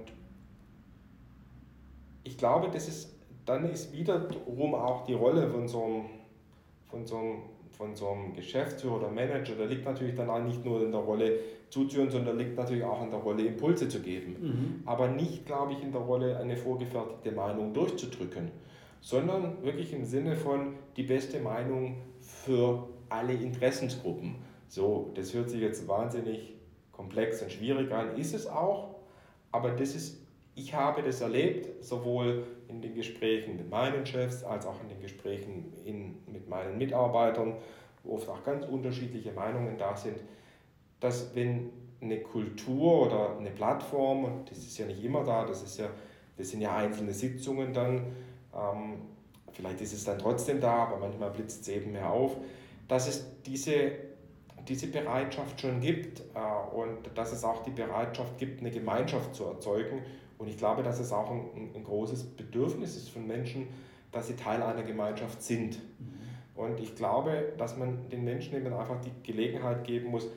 ich glaube, das ist, dann ist wiederum auch die Rolle von so einem, von so einem, von so einem Geschäftsführer oder Manager, der liegt natürlich dann auch nicht nur in der Rolle zuzuhören, sondern liegt natürlich auch in der Rolle, Impulse zu geben. Mhm. Aber nicht, glaube ich, in der Rolle, eine vorgefertigte Meinung durchzudrücken, sondern wirklich im Sinne von die beste Meinung für alle Interessensgruppen. So, das hört sich jetzt wahnsinnig komplex und schwierig an, ist es auch, aber das ist ich habe das erlebt, sowohl in den Gesprächen mit meinen Chefs als auch in den Gesprächen in, mit meinen Mitarbeitern, wo oft auch ganz unterschiedliche Meinungen da sind, dass wenn eine Kultur oder eine Plattform, das ist ja nicht immer da, das, ist ja, das sind ja einzelne Sitzungen dann, ähm, vielleicht ist es dann trotzdem da, aber manchmal blitzt es eben mehr auf, dass es diese, diese Bereitschaft schon gibt äh, und dass es auch die Bereitschaft gibt, eine Gemeinschaft zu erzeugen und ich glaube, dass es auch ein, ein großes Bedürfnis ist von Menschen, dass sie Teil einer Gemeinschaft sind. Mhm. Und ich glaube, dass man den Menschen eben einfach die Gelegenheit geben muss,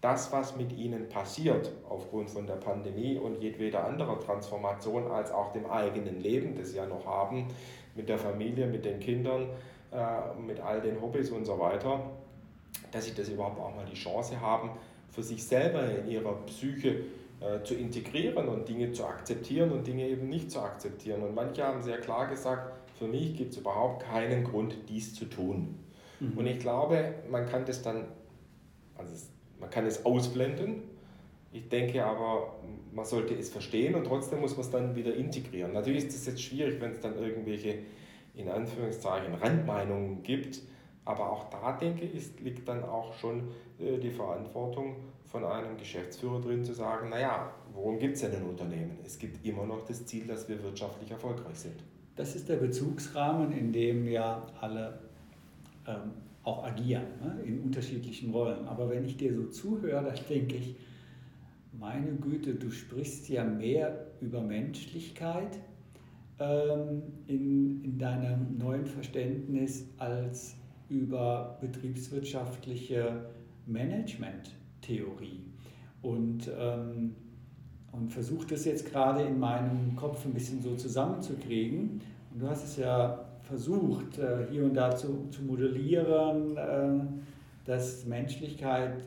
das, was mit ihnen passiert, aufgrund von der Pandemie und jedweder anderer Transformation, als auch dem eigenen Leben, das sie ja noch haben, mit der Familie, mit den Kindern, äh, mit all den Hobbys und so weiter, dass sie das überhaupt auch mal die Chance haben, für sich selber in ihrer Psyche äh, zu integrieren und Dinge zu akzeptieren und Dinge eben nicht zu akzeptieren. Und manche haben sehr klar gesagt, für mich gibt es überhaupt keinen Grund, dies zu tun. Mhm. Und ich glaube, man kann das dann, also man kann es ausblenden. Ich denke aber, man sollte es verstehen und trotzdem muss man es dann wieder integrieren. Natürlich ist es jetzt schwierig, wenn es dann irgendwelche, in Anführungszeichen, Randmeinungen gibt. Aber auch da, denke ich, liegt dann auch schon äh, die Verantwortung von einem Geschäftsführer drin zu sagen, naja, worum gibt es denn ein Unternehmen? Es gibt immer noch das Ziel, dass wir wirtschaftlich erfolgreich sind. Das ist der Bezugsrahmen, in dem ja alle ähm, auch agieren, ne? in unterschiedlichen Rollen. Aber wenn ich dir so zuhöre, dann denke ich, meine Güte, du sprichst ja mehr über Menschlichkeit ähm, in, in deinem neuen Verständnis als über betriebswirtschaftliche Management. Theorie. Und, ähm, und versuche das jetzt gerade in meinem Kopf ein bisschen so zusammenzukriegen. Und du hast es ja versucht, äh, hier und da zu, zu modellieren, äh, dass Menschlichkeit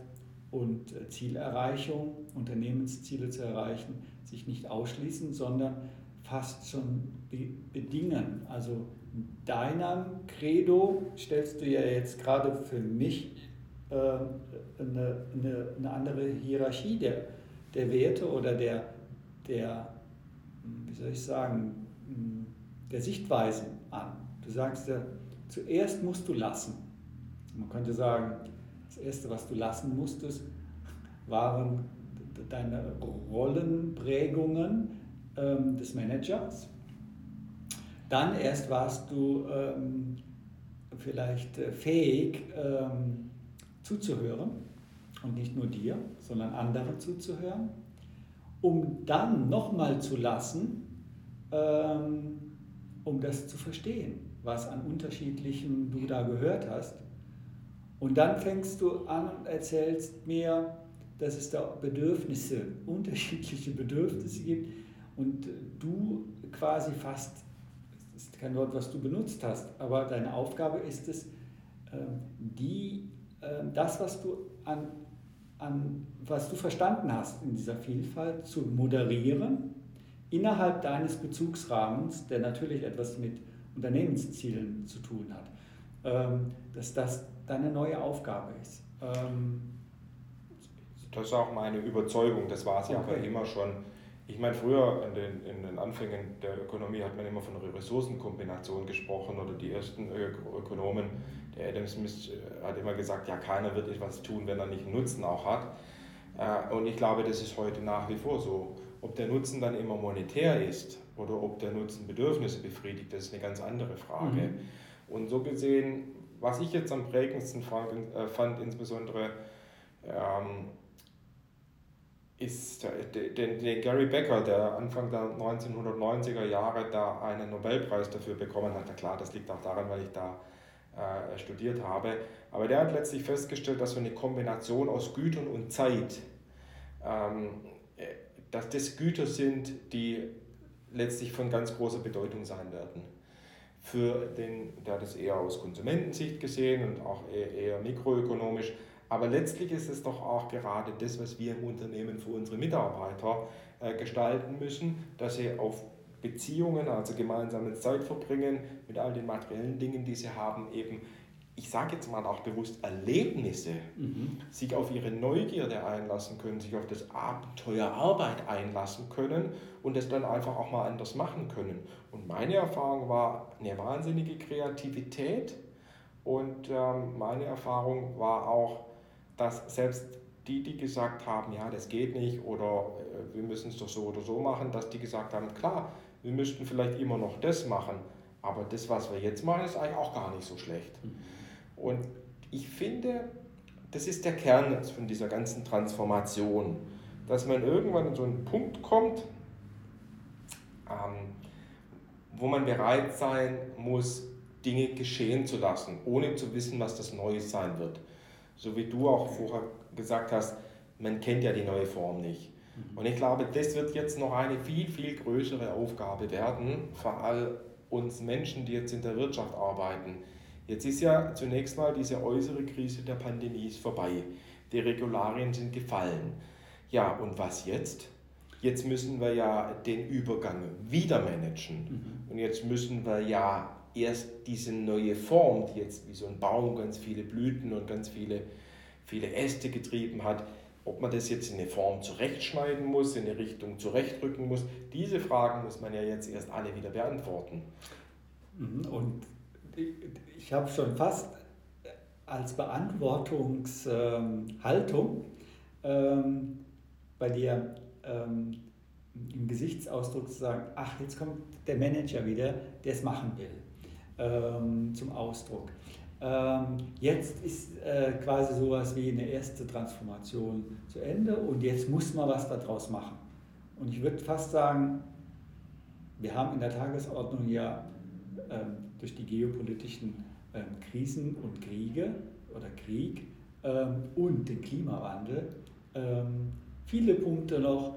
und äh, Zielerreichung, Unternehmensziele zu erreichen, sich nicht ausschließen, sondern fast schon bedingen. Also in deinem Credo stellst du ja jetzt gerade für mich ähm, eine, eine, eine andere Hierarchie der, der Werte oder der, der, wie soll ich sagen, der Sichtweisen an. Du sagst ja, zuerst musst du lassen. Man könnte sagen, das Erste, was du lassen musstest, waren deine Rollenprägungen ähm, des Managers. dann erst warst du ähm, vielleicht äh, fähig ähm, zuzuhören und nicht nur dir, sondern anderen zuzuhören, um dann nochmal zu lassen, ähm, um das zu verstehen, was an unterschiedlichem du da gehört hast. Und dann fängst du an und erzählst mir, dass es da Bedürfnisse, unterschiedliche Bedürfnisse gibt und du quasi fast, das ist kein Wort, was du benutzt hast, aber deine Aufgabe ist es, ähm, die, das, was du an, an, was du verstanden hast in dieser Vielfalt, zu moderieren innerhalb deines Bezugsrahmens, der natürlich etwas mit Unternehmenszielen zu tun hat, ähm, dass das deine neue Aufgabe ist. Das ist auch meine Überzeugung, das war es ja okay. immer schon ich meine, früher in den, in den Anfängen der Ökonomie hat man immer von einer Ressourcenkombination gesprochen oder die ersten Ökonomen, der Adam Smith äh, hat immer gesagt, ja, keiner wird etwas tun, wenn er nicht einen Nutzen auch hat. Äh, und ich glaube, das ist heute nach wie vor so. Ob der Nutzen dann immer monetär ist oder ob der Nutzen Bedürfnisse befriedigt, das ist eine ganz andere Frage. Mhm. Und so gesehen, was ich jetzt am prägendsten fand, äh, fand insbesondere ähm, ist den, den Gary Becker, der Anfang der 1990er Jahre da einen Nobelpreis dafür bekommen hat. Klar, das liegt auch daran, weil ich da äh, studiert habe. Aber der hat letztlich festgestellt, dass so eine Kombination aus Gütern und Zeit, ähm, dass das Güter sind, die letztlich von ganz großer Bedeutung sein werden. Für den, der hat es eher aus Konsumentensicht gesehen und auch eher, eher mikroökonomisch, aber letztlich ist es doch auch gerade das, was wir im Unternehmen für unsere Mitarbeiter äh, gestalten müssen, dass sie auf Beziehungen, also gemeinsames Zeit verbringen, mit all den materiellen Dingen, die sie haben, eben, ich sage jetzt mal auch bewusst Erlebnisse, mhm. sich auf ihre Neugierde einlassen können, sich auf das Abenteuer Arbeit einlassen können und es dann einfach auch mal anders machen können. Und meine Erfahrung war eine wahnsinnige Kreativität und ähm, meine Erfahrung war auch, dass selbst die, die gesagt haben, ja, das geht nicht oder äh, wir müssen es doch so oder so machen, dass die gesagt haben, klar, wir müssten vielleicht immer noch das machen, aber das, was wir jetzt machen, ist eigentlich auch gar nicht so schlecht. Und ich finde, das ist der Kern von dieser ganzen Transformation, dass man irgendwann an so einen Punkt kommt, ähm, wo man bereit sein muss, Dinge geschehen zu lassen, ohne zu wissen, was das Neue sein wird so wie du auch vorher gesagt hast, man kennt ja die neue Form nicht. Mhm. Und ich glaube, das wird jetzt noch eine viel, viel größere Aufgabe werden, vor allem uns Menschen, die jetzt in der Wirtschaft arbeiten. Jetzt ist ja zunächst mal diese äußere Krise der Pandemie vorbei. Die Regularien sind gefallen. Ja, und was jetzt? Jetzt müssen wir ja den Übergang wieder managen. Mhm. Und jetzt müssen wir ja erst diese neue Form, die jetzt wie so ein Baum ganz viele Blüten und ganz viele, viele Äste getrieben hat, ob man das jetzt in eine Form zurechtschneiden muss, in eine Richtung zurechtrücken muss, diese Fragen muss man ja jetzt erst alle wieder beantworten. Mhm, und ich habe schon fast als Beantwortungshaltung ähm, bei dir ähm, im Gesichtsausdruck zu sagen, ach, jetzt kommt der Manager wieder, der es machen will ähm, zum Ausdruck. Ähm, jetzt ist äh, quasi sowas wie eine erste Transformation zu Ende und jetzt muss man was daraus machen. Und ich würde fast sagen, wir haben in der Tagesordnung ja ähm, durch die geopolitischen ähm, Krisen und Kriege oder Krieg ähm, und den Klimawandel ähm, viele Punkte noch,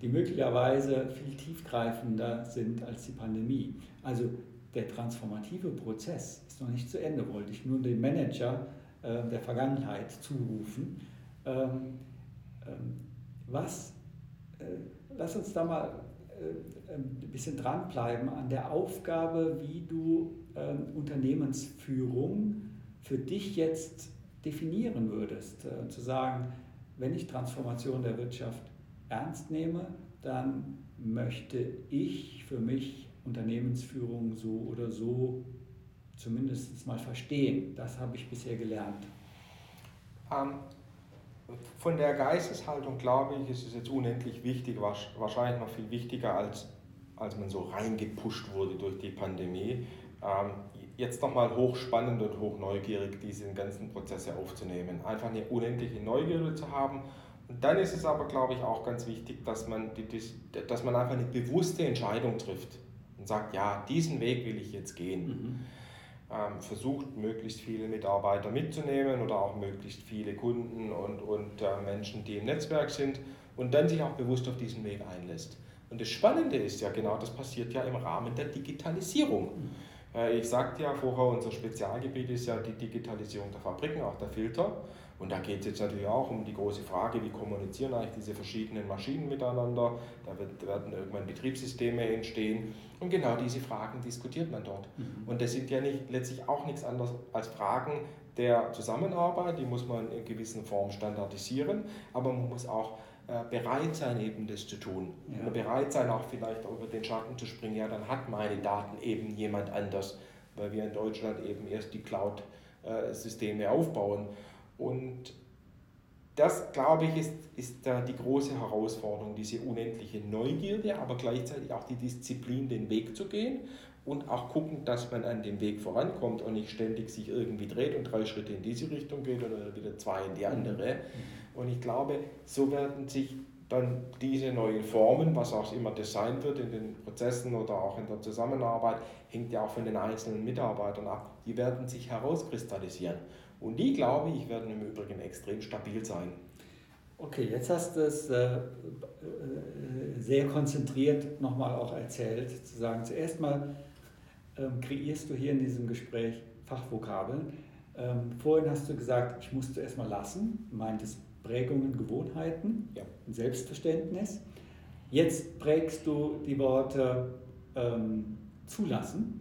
die möglicherweise viel tiefgreifender sind als die Pandemie. Also der transformative Prozess ist noch nicht zu Ende, wollte ich nur den Manager äh, der Vergangenheit zurufen. Ähm, ähm, was, äh, lass uns da mal äh, ein bisschen dranbleiben an der Aufgabe, wie du ähm, Unternehmensführung für dich jetzt definieren würdest. Äh, zu sagen, wenn ich Transformation der Wirtschaft ernst nehme, dann möchte ich für mich Unternehmensführung so oder so zumindest mal verstehen. Das habe ich bisher gelernt. Ähm, von der Geisteshaltung glaube ich, ist es jetzt unendlich wichtig, wahrscheinlich noch viel wichtiger als als man so reingepusht wurde durch die Pandemie. Ähm, jetzt nochmal hochspannend und hochneugierig, diese ganzen Prozesse aufzunehmen. Einfach eine unendliche Neugierde zu haben. Und dann ist es aber, glaube ich, auch ganz wichtig, dass man, die, dass man einfach eine bewusste Entscheidung trifft sagt, ja, diesen Weg will ich jetzt gehen. Mhm. Ähm, versucht, möglichst viele Mitarbeiter mitzunehmen oder auch möglichst viele Kunden und, und äh, Menschen, die im Netzwerk sind und dann sich auch bewusst auf diesen Weg einlässt. Und das Spannende ist ja genau, das passiert ja im Rahmen der Digitalisierung. Mhm. Äh, ich sagte ja vorher, unser Spezialgebiet ist ja die Digitalisierung der Fabriken, auch der Filter. Und da geht es jetzt natürlich auch um die große Frage, wie kommunizieren eigentlich diese verschiedenen Maschinen miteinander. Da wird, werden irgendwann Betriebssysteme entstehen. Und genau diese Fragen diskutiert man dort. Mhm. Und das sind ja nicht, letztlich auch nichts anderes als Fragen der Zusammenarbeit. Die muss man in gewissen Form standardisieren. Aber man muss auch bereit sein, eben das zu tun. Ja. Oder bereit sein, auch vielleicht über den Schatten zu springen, ja, dann hat meine Daten eben jemand anders, weil wir in Deutschland eben erst die Cloud-Systeme aufbauen. Und das, glaube ich, ist, ist die große Herausforderung, diese unendliche Neugierde, aber gleichzeitig auch die Disziplin, den Weg zu gehen und auch gucken, dass man an dem Weg vorankommt und nicht ständig sich irgendwie dreht und drei Schritte in diese Richtung geht oder wieder zwei in die andere. Mhm und ich glaube, so werden sich dann diese neuen Formen, was auch immer das sein wird in den Prozessen oder auch in der Zusammenarbeit, hängt ja auch von den einzelnen Mitarbeitern ab, die werden sich herauskristallisieren. Und die, glaube ich, werden im Übrigen extrem stabil sein. Okay, jetzt hast du es äh, äh sehr konzentriert nochmal auch erzählt, zu sagen, zuerst mal ähm, kreierst du hier in diesem Gespräch Fachvokabeln. Ähm, vorhin hast du gesagt, ich musste erstmal lassen, meintest Prägungen, Gewohnheiten, ja. ein Selbstverständnis. Jetzt prägst du die Worte ähm, zulassen.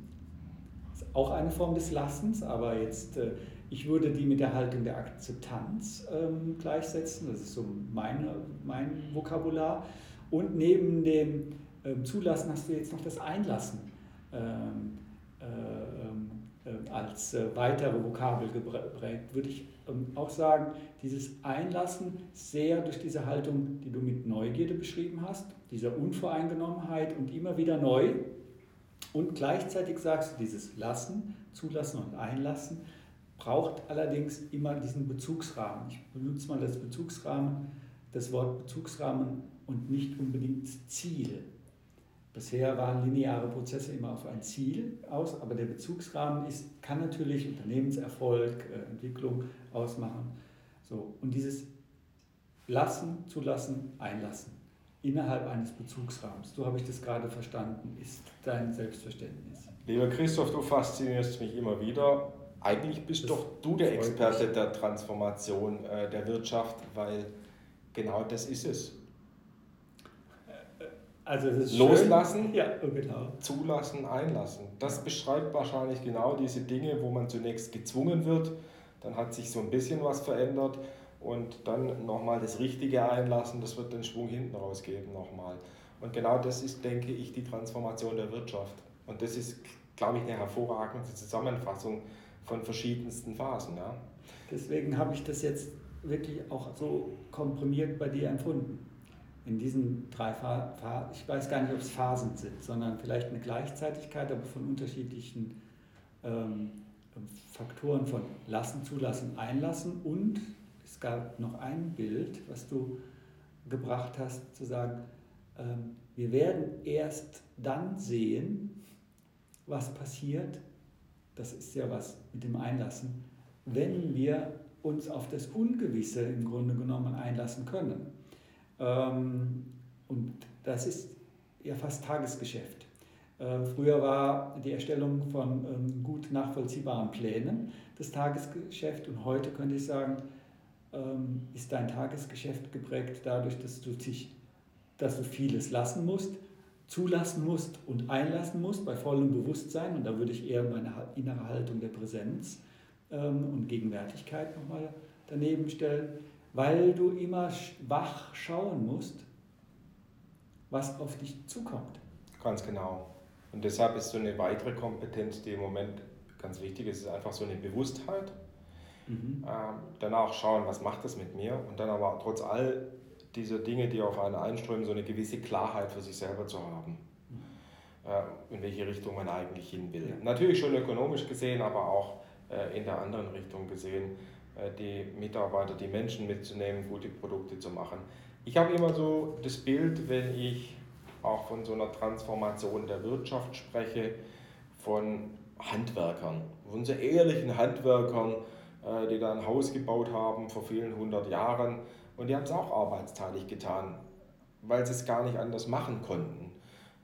Das ist auch eine Form des Lassens, aber jetzt, äh, ich würde die mit der Haltung der Akzeptanz ähm, gleichsetzen. Das ist so meine, mein Vokabular. Und neben dem ähm, Zulassen hast du jetzt noch das Einlassen ähm, äh, ähm, äh, als äh, weitere Vokabel geprägt. Würde ich ähm, auch sagen, dieses Einlassen sehr durch diese Haltung, die du mit Neugierde beschrieben hast, dieser Unvoreingenommenheit und immer wieder neu. Und gleichzeitig sagst du, dieses Lassen, Zulassen und Einlassen braucht allerdings immer diesen Bezugsrahmen. Ich benutze mal das Bezugsrahmen, das Wort Bezugsrahmen und nicht unbedingt Ziel. Bisher waren lineare Prozesse immer auf ein Ziel aus, aber der Bezugsrahmen ist, kann natürlich Unternehmenserfolg, äh, Entwicklung ausmachen. So, und dieses Lassen, Zulassen, Einlassen innerhalb eines Bezugsrahmens, so habe ich das gerade verstanden, ist dein Selbstverständnis. Lieber Christoph, du faszinierst mich immer wieder. Eigentlich bist das doch du der Experte mich. der Transformation äh, der Wirtschaft, weil genau das ist es. Also Loslassen, ja, genau. zulassen, einlassen. Das beschreibt wahrscheinlich genau diese Dinge, wo man zunächst gezwungen wird, dann hat sich so ein bisschen was verändert und dann nochmal das Richtige einlassen, das wird den Schwung hinten rausgeben nochmal. Und genau das ist, denke ich, die Transformation der Wirtschaft. Und das ist, glaube ich, eine hervorragende Zusammenfassung von verschiedensten Phasen. Ja. Deswegen habe ich das jetzt wirklich auch so komprimiert bei dir empfunden in diesen drei Phasen, ich weiß gar nicht, ob es Phasen sind, sondern vielleicht eine Gleichzeitigkeit, aber von unterschiedlichen ähm, Faktoren von lassen, zulassen, einlassen. Und es gab noch ein Bild, was du gebracht hast, zu sagen, ähm, wir werden erst dann sehen, was passiert, das ist ja was mit dem Einlassen, wenn wir uns auf das Ungewisse im Grunde genommen einlassen können. Ähm, und das ist ja fast Tagesgeschäft. Ähm, früher war die Erstellung von ähm, gut nachvollziehbaren Plänen das Tagesgeschäft und heute könnte ich sagen, ist dein Tagesgeschäft geprägt dadurch, dass du, dich, dass du vieles lassen musst, zulassen musst und einlassen musst bei vollem Bewusstsein. Und da würde ich eher meine innere Haltung der Präsenz und Gegenwärtigkeit nochmal daneben stellen weil du immer wach schauen musst, was auf dich zukommt. Ganz genau. Und deshalb ist so eine weitere Kompetenz, die im Moment ganz wichtig ist, ist einfach so eine Bewusstheit. Mhm. Ähm, dann auch schauen, was macht das mit mir und dann aber trotz all dieser Dinge, die auf einen einströmen, so eine gewisse Klarheit für sich selber zu haben. Mhm. äh, in welche Richtung man eigentlich hin will. Ja. Natürlich schon ökonomisch gesehen, aber auch äh, in der anderen Richtung gesehen, die Mitarbeiter, die Menschen mitzunehmen, gute Produkte zu machen. Ich habe immer so das Bild, wenn ich auch von so einer Transformation der Wirtschaft spreche, von Handwerkern, von so ehrlichen Handwerkern, die da ein Haus gebaut haben vor vielen hundert Jahren und die haben es auch arbeitsteilig getan, weil sie es gar nicht anders machen konnten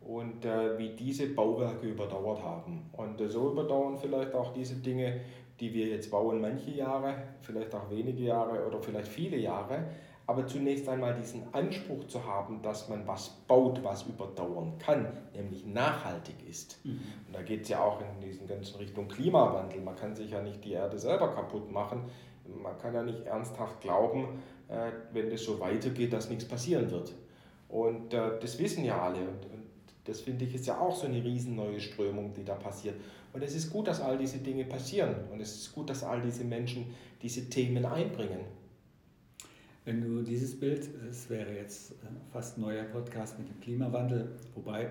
und äh, wie diese Bauwerke überdauert haben. Und äh, so überdauern vielleicht auch diese Dinge, die wir jetzt bauen, manche Jahre, vielleicht auch wenige Jahre oder vielleicht viele Jahre. Aber zunächst einmal diesen Anspruch zu haben, dass man was baut, was überdauern kann, nämlich nachhaltig ist. Mhm. Und da geht es ja auch in diesen ganzen Richtung Klimawandel. Man kann sich ja nicht die Erde selber kaputt machen. Man kann ja nicht ernsthaft glauben, äh, wenn das so weitergeht, dass nichts passieren wird. Und äh, das wissen ja alle. Und, das finde ich ist ja auch so eine riesen neue Strömung, die da passiert. Und es ist gut, dass all diese Dinge passieren. Und es ist gut, dass all diese Menschen diese Themen einbringen. Wenn du dieses Bild, das wäre jetzt äh, fast ein neuer Podcast mit dem Klimawandel, wobei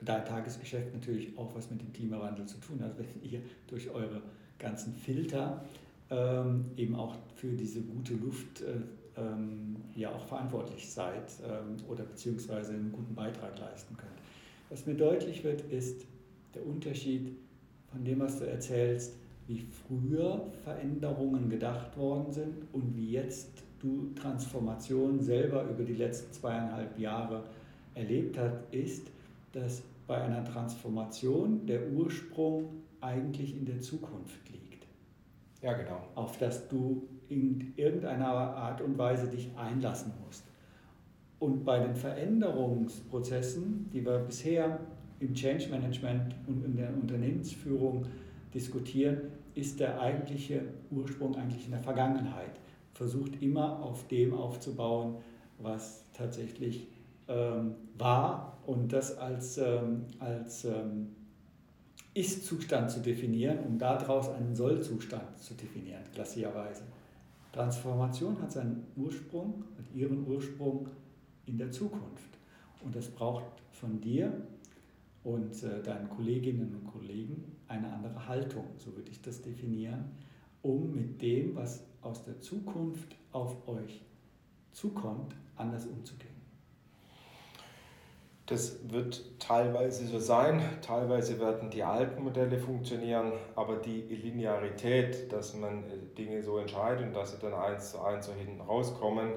dein Tagesgeschäft natürlich auch was mit dem Klimawandel zu tun hat, wenn ihr durch eure ganzen Filter ähm, eben auch für diese gute Luft äh, ähm, ja auch verantwortlich seid ähm, oder beziehungsweise einen guten Beitrag leisten könnt. Was mir deutlich wird, ist der Unterschied von dem, was du erzählst, wie früher Veränderungen gedacht worden sind und wie jetzt du Transformation selber über die letzten zweieinhalb Jahre erlebt hast, ist, dass bei einer Transformation der Ursprung eigentlich in der Zukunft liegt. Ja, genau. Auf das du in irgendeiner Art und Weise dich einlassen musst. Und bei den Veränderungsprozessen, die wir bisher im Change Management und in der Unternehmensführung diskutieren, ist der eigentliche Ursprung eigentlich in der Vergangenheit. Versucht immer auf dem aufzubauen, was tatsächlich ähm, war und das als, ähm, als ähm, Ist-Zustand zu definieren, um daraus einen Soll-Zustand zu definieren, klassischerweise. Transformation hat seinen Ursprung, hat ihren Ursprung in der Zukunft. Und das braucht von dir und äh, deinen Kolleginnen und Kollegen eine andere Haltung, so würde ich das definieren, um mit dem, was aus der Zukunft auf euch zukommt, anders umzugehen. Das wird teilweise so sein, teilweise werden die alten Modelle funktionieren, aber die Linearität, dass man äh, Dinge so entscheidet und dass sie dann eins zu eins so hinten rauskommen,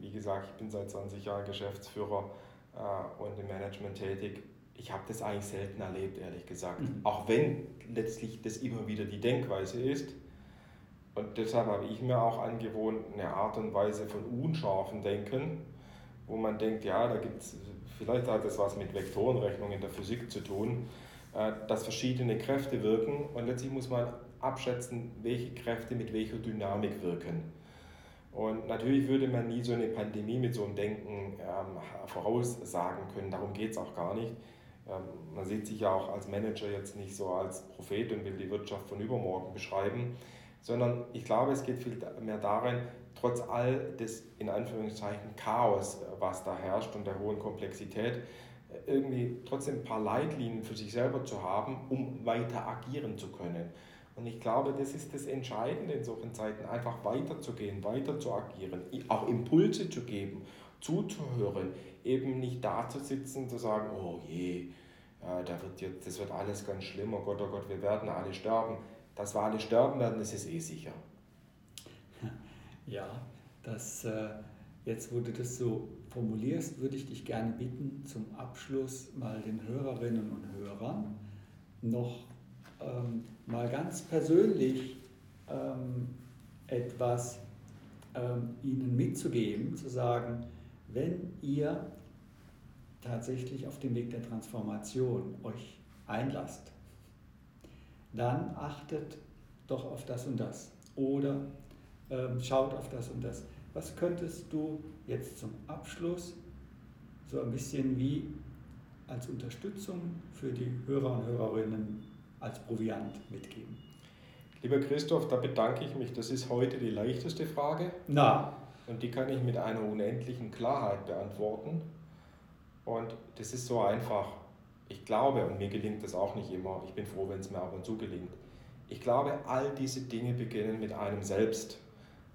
wie gesagt, ich bin seit 20 Jahren Geschäftsführer äh, und im Management tätig. Ich habe das eigentlich selten erlebt, ehrlich gesagt. Mhm. Auch wenn letztlich das immer wieder die Denkweise ist. Und deshalb habe ich mir auch angewohnt, eine Art und Weise von unscharfen Denken, wo man denkt, ja, da gibt es, vielleicht hat das was mit Vektorenrechnung in der Physik zu tun, äh, dass verschiedene Kräfte wirken und letztlich muss man abschätzen, welche Kräfte mit welcher Dynamik wirken. Und natürlich würde man nie so eine Pandemie mit so einem Denken ähm, voraussagen können, darum geht es auch gar nicht. Ähm, man sieht sich ja auch als Manager jetzt nicht so als Prophet und will die Wirtschaft von übermorgen beschreiben, sondern ich glaube, es geht viel mehr darin, trotz all des in Anführungszeichen Chaos, was da herrscht und der hohen Komplexität, irgendwie trotzdem ein paar Leitlinien für sich selber zu haben, um weiter agieren zu können. Und ich glaube, das ist das Entscheidende in solchen Zeiten, einfach weiterzugehen, weiter zu agieren, auch Impulse zu geben, zuzuhören, eben nicht da zu sitzen, zu sagen, oh je, ja, da wird jetzt, das wird alles ganz schlimm, oh Gott, oh Gott, wir werden alle sterben. Dass wir alle sterben werden, das ist eh sicher. Ja, das, äh, jetzt wo du das so formulierst, würde ich dich gerne bitten, zum Abschluss mal den Hörerinnen und Hörern noch ähm, mal ganz persönlich ähm, etwas ähm, Ihnen mitzugeben, zu sagen, wenn ihr tatsächlich auf dem Weg der Transformation euch einlasst, dann achtet doch auf das und das oder ähm, schaut auf das und das. Was könntest du jetzt zum Abschluss so ein bisschen wie als Unterstützung für die Hörer und Hörerinnen als Proviant mitgeben. Lieber Christoph, da bedanke ich mich. Das ist heute die leichteste Frage. Na. Und die kann ich mit einer unendlichen Klarheit beantworten. Und das ist so einfach. ich glaube, und mir gelingt das auch nicht immer, ich bin froh, wenn es mir ab und zu gelingt, ich glaube, all diese Dinge beginnen mit einem selbst.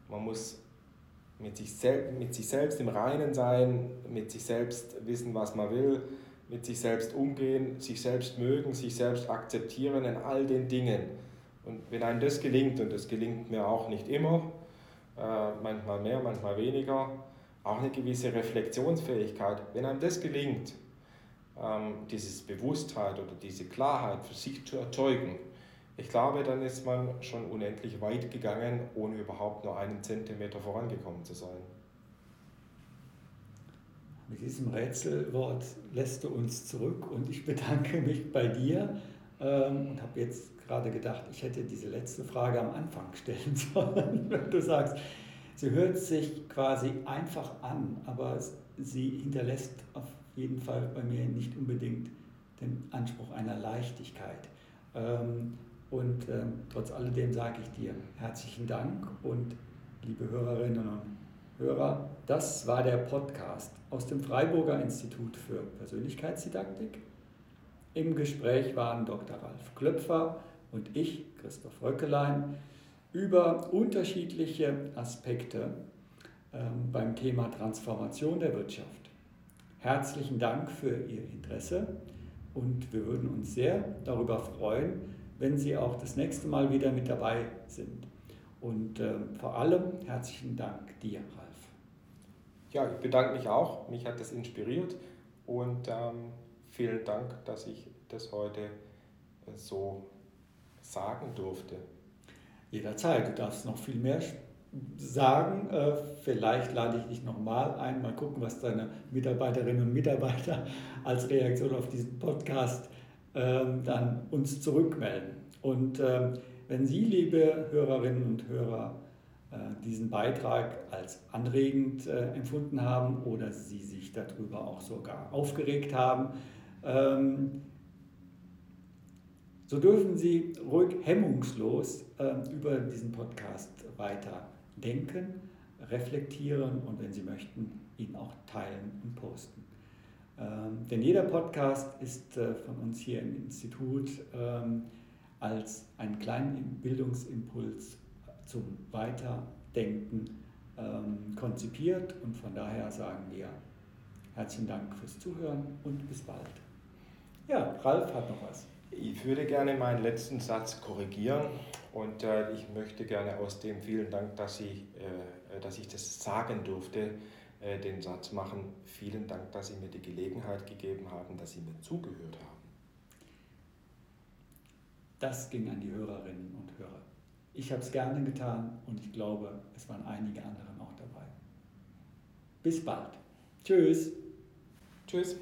Man muss mit sich, mit sich selbst im Reinen sein, mit sich selbst wissen, was man will, mit sich selbst umgehen, sich selbst mögen, sich selbst akzeptieren in all den Dingen. Und wenn einem das gelingt, und das gelingt mir auch nicht immer, äh, manchmal mehr, manchmal weniger, auch eine gewisse Reflexionsfähigkeit, wenn einem das gelingt, ähm, dieses Bewusstheit oder diese Klarheit für sich zu erzeugen, ich glaube, dann ist man schon unendlich weit gegangen, ohne überhaupt nur einen Zentimeter vorangekommen zu sein. Mit diesem Rätselwort lässt du uns zurück und ich bedanke mich bei dir ähm, und habe jetzt gerade gedacht, ich hätte diese letzte Frage am Anfang stellen sollen, wenn du sagst, sie hört sich quasi einfach an, aber sie hinterlässt auf jeden Fall bei mir nicht unbedingt den Anspruch einer Leichtigkeit. Ähm, und äh, trotz alledem sage ich dir herzlichen Dank und liebe Hörerinnen und Hörer, das war der Podcast aus dem Freiburger Institut für Persönlichkeitsdidaktik. Im Gespräch waren Dr. Ralf Klöpfer und ich, Christoph Röckelein, über unterschiedliche Aspekte ähm, beim Thema Transformation der Wirtschaft. Herzlichen Dank für Ihr Interesse und wir würden uns sehr darüber freuen, wenn Sie auch das nächste Mal wieder mit dabei sind. Und äh, vor allem herzlichen Dank dir, Ralf. Ja, ich bedanke mich auch. Mich hat das inspiriert und ähm, vielen Dank, dass ich das heute äh, so sagen durfte. Jederzeit. Du darfst noch viel mehr sagen. Äh, vielleicht lade ich dich nochmal ein. Mal gucken, was deine Mitarbeiterinnen und Mitarbeiter als Reaktion auf diesen Podcast ähm, dann uns zurückmelden. Und ähm, wenn Sie, liebe Hörerinnen und Hörer, äh, diesen Beitrag als anregend äh, empfunden haben oder Sie sich darüber auch sogar aufgeregt haben, ähm, so dürfen Sie ruhig hemmungslos über diesen Podcast weiter denken, reflektieren und wenn Sie möchten, ihn auch teilen und posten. Ähm, denn jeder Podcast ist äh, von uns hier im Institut ähm, als einen kleinen Bildungsimpuls zum Weiterdenken ähm, konzipiert und von daher sagen wir herzlichen Dank fürs Zuhören und bis bald. Ja, Ralf hat noch was. Ich würde gerne meinen letzten Satz korrigieren und äh, ich möchte gerne aus dem vielen Dank, dass ich, äh, dass ich das sagen durfte, äh, den Satz machen, vielen Dank, dass Sie mir die Gelegenheit gegeben haben, dass Sie mir zugehört haben. Das ging an die Hörerinnen und Hörer. Ich habe es gerne getan und ich glaube, es waren einige anderen auch dabei. Bis bald. Tschüss. Tschüss.